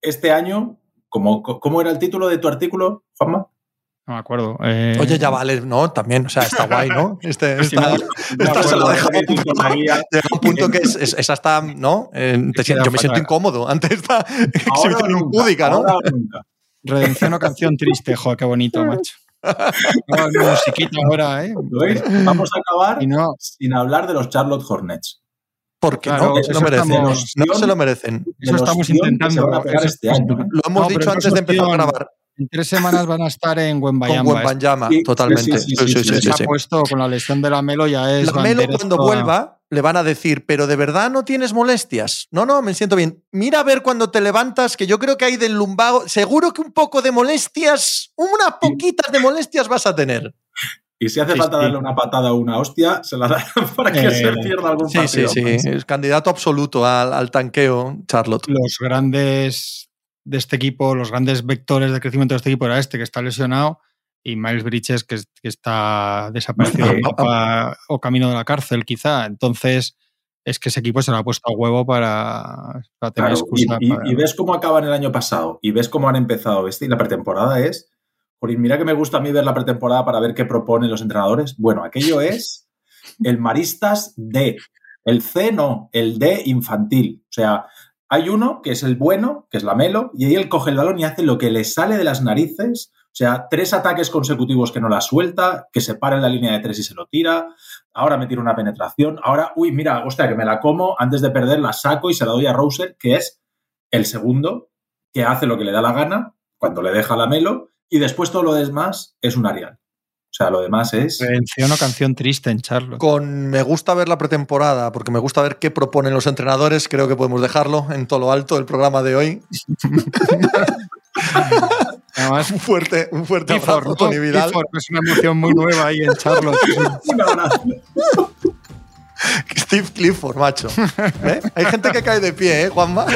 Speaker 4: este año, ¿cómo era el título de tu artículo, Juanma?
Speaker 3: No me acuerdo. Eh,
Speaker 2: Oye, ya vale, ¿no? También, o sea, está guay, ¿no? Este, esta, esta se lo deja Llega un punto que es, es, es hasta, ¿no? Eh, te, yo me siento incómodo ante esta exhibición impúdica, ¿no?
Speaker 3: Redención o canción triste, jo, qué bonito, macho. No, musiquita ahora, ¿eh?
Speaker 4: Vamos a acabar sin hablar de los Charlotte Hornets.
Speaker 2: Porque claro, no, se lo merecen. No, se lo merecen.
Speaker 3: Eso estamos intentando.
Speaker 4: Este año, ¿eh?
Speaker 2: Lo hemos dicho antes de empezar a grabar.
Speaker 3: En tres semanas van a estar en Wembayama.
Speaker 2: Con Wembayama, totalmente. Sí, sí,
Speaker 3: sí, se ha puesto con la lesión de la Melo ya es.
Speaker 2: La Melo cuando vuelva le van a decir, pero de verdad no tienes molestias. No, no, me siento bien. Mira a ver cuando te levantas, que yo creo que hay del lumbago. Seguro que un poco de molestias, unas poquitas de molestias vas a tener.
Speaker 4: Y si hace falta darle una patada o una hostia, se la da para que se eh, pierda algún
Speaker 2: sí, partido. Sí, sí, sí. Es candidato absoluto al, al tanqueo, Charlotte.
Speaker 3: Los grandes de este equipo, los grandes vectores de crecimiento de este equipo era este, que está lesionado, y Miles Bridges, que, está desaparecido o camino de la cárcel, quizá. Entonces, es que ese equipo se lo ha puesto a huevo para, tener excusa.
Speaker 4: Y, ves cómo acaban el año pasado y ves cómo han empezado este, y la pretemporada es. Mira que me gusta a mí ver la pretemporada para ver qué proponen los entrenadores. Bueno, aquello es el Maristas D. El C no, el D infantil. O sea, hay uno que es el bueno, que es la Melo, y ahí él coge el balón y hace lo que le sale de las narices. O sea, tres ataques consecutivos que no la suelta, que se para en la línea de tres y se lo tira. Ahora me tira una penetración. Ahora, uy, mira, hostia, que me la como. Antes de perder la saco y se la doy a Rouser, que es el segundo, que hace lo que le da la gana cuando le deja la Melo. Y después todo lo demás es un Arial. O sea, lo demás es.
Speaker 3: Menciono canción triste en Charlo.
Speaker 2: Con me gusta ver la pretemporada, porque me gusta ver qué proponen los entrenadores. Creo que podemos dejarlo en todo lo alto del programa de hoy. Además, un fuerte, un fuerte abrazo, Tony Vidal.
Speaker 3: es una emoción muy nueva ahí en Charlo.
Speaker 2: Steve Clifford, macho. ¿Eh? Hay gente que cae de pie, ¿eh, Juanma?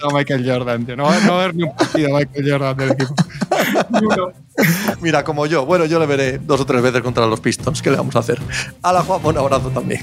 Speaker 3: No, Michael Jordan, tío. No, va a haber ni un partido Michael Jordan del equipo.
Speaker 2: Mira, como yo. Bueno, yo le veré dos o tres veces contra los Pistons. ¿Qué le vamos a hacer? A la Juan, un abrazo también.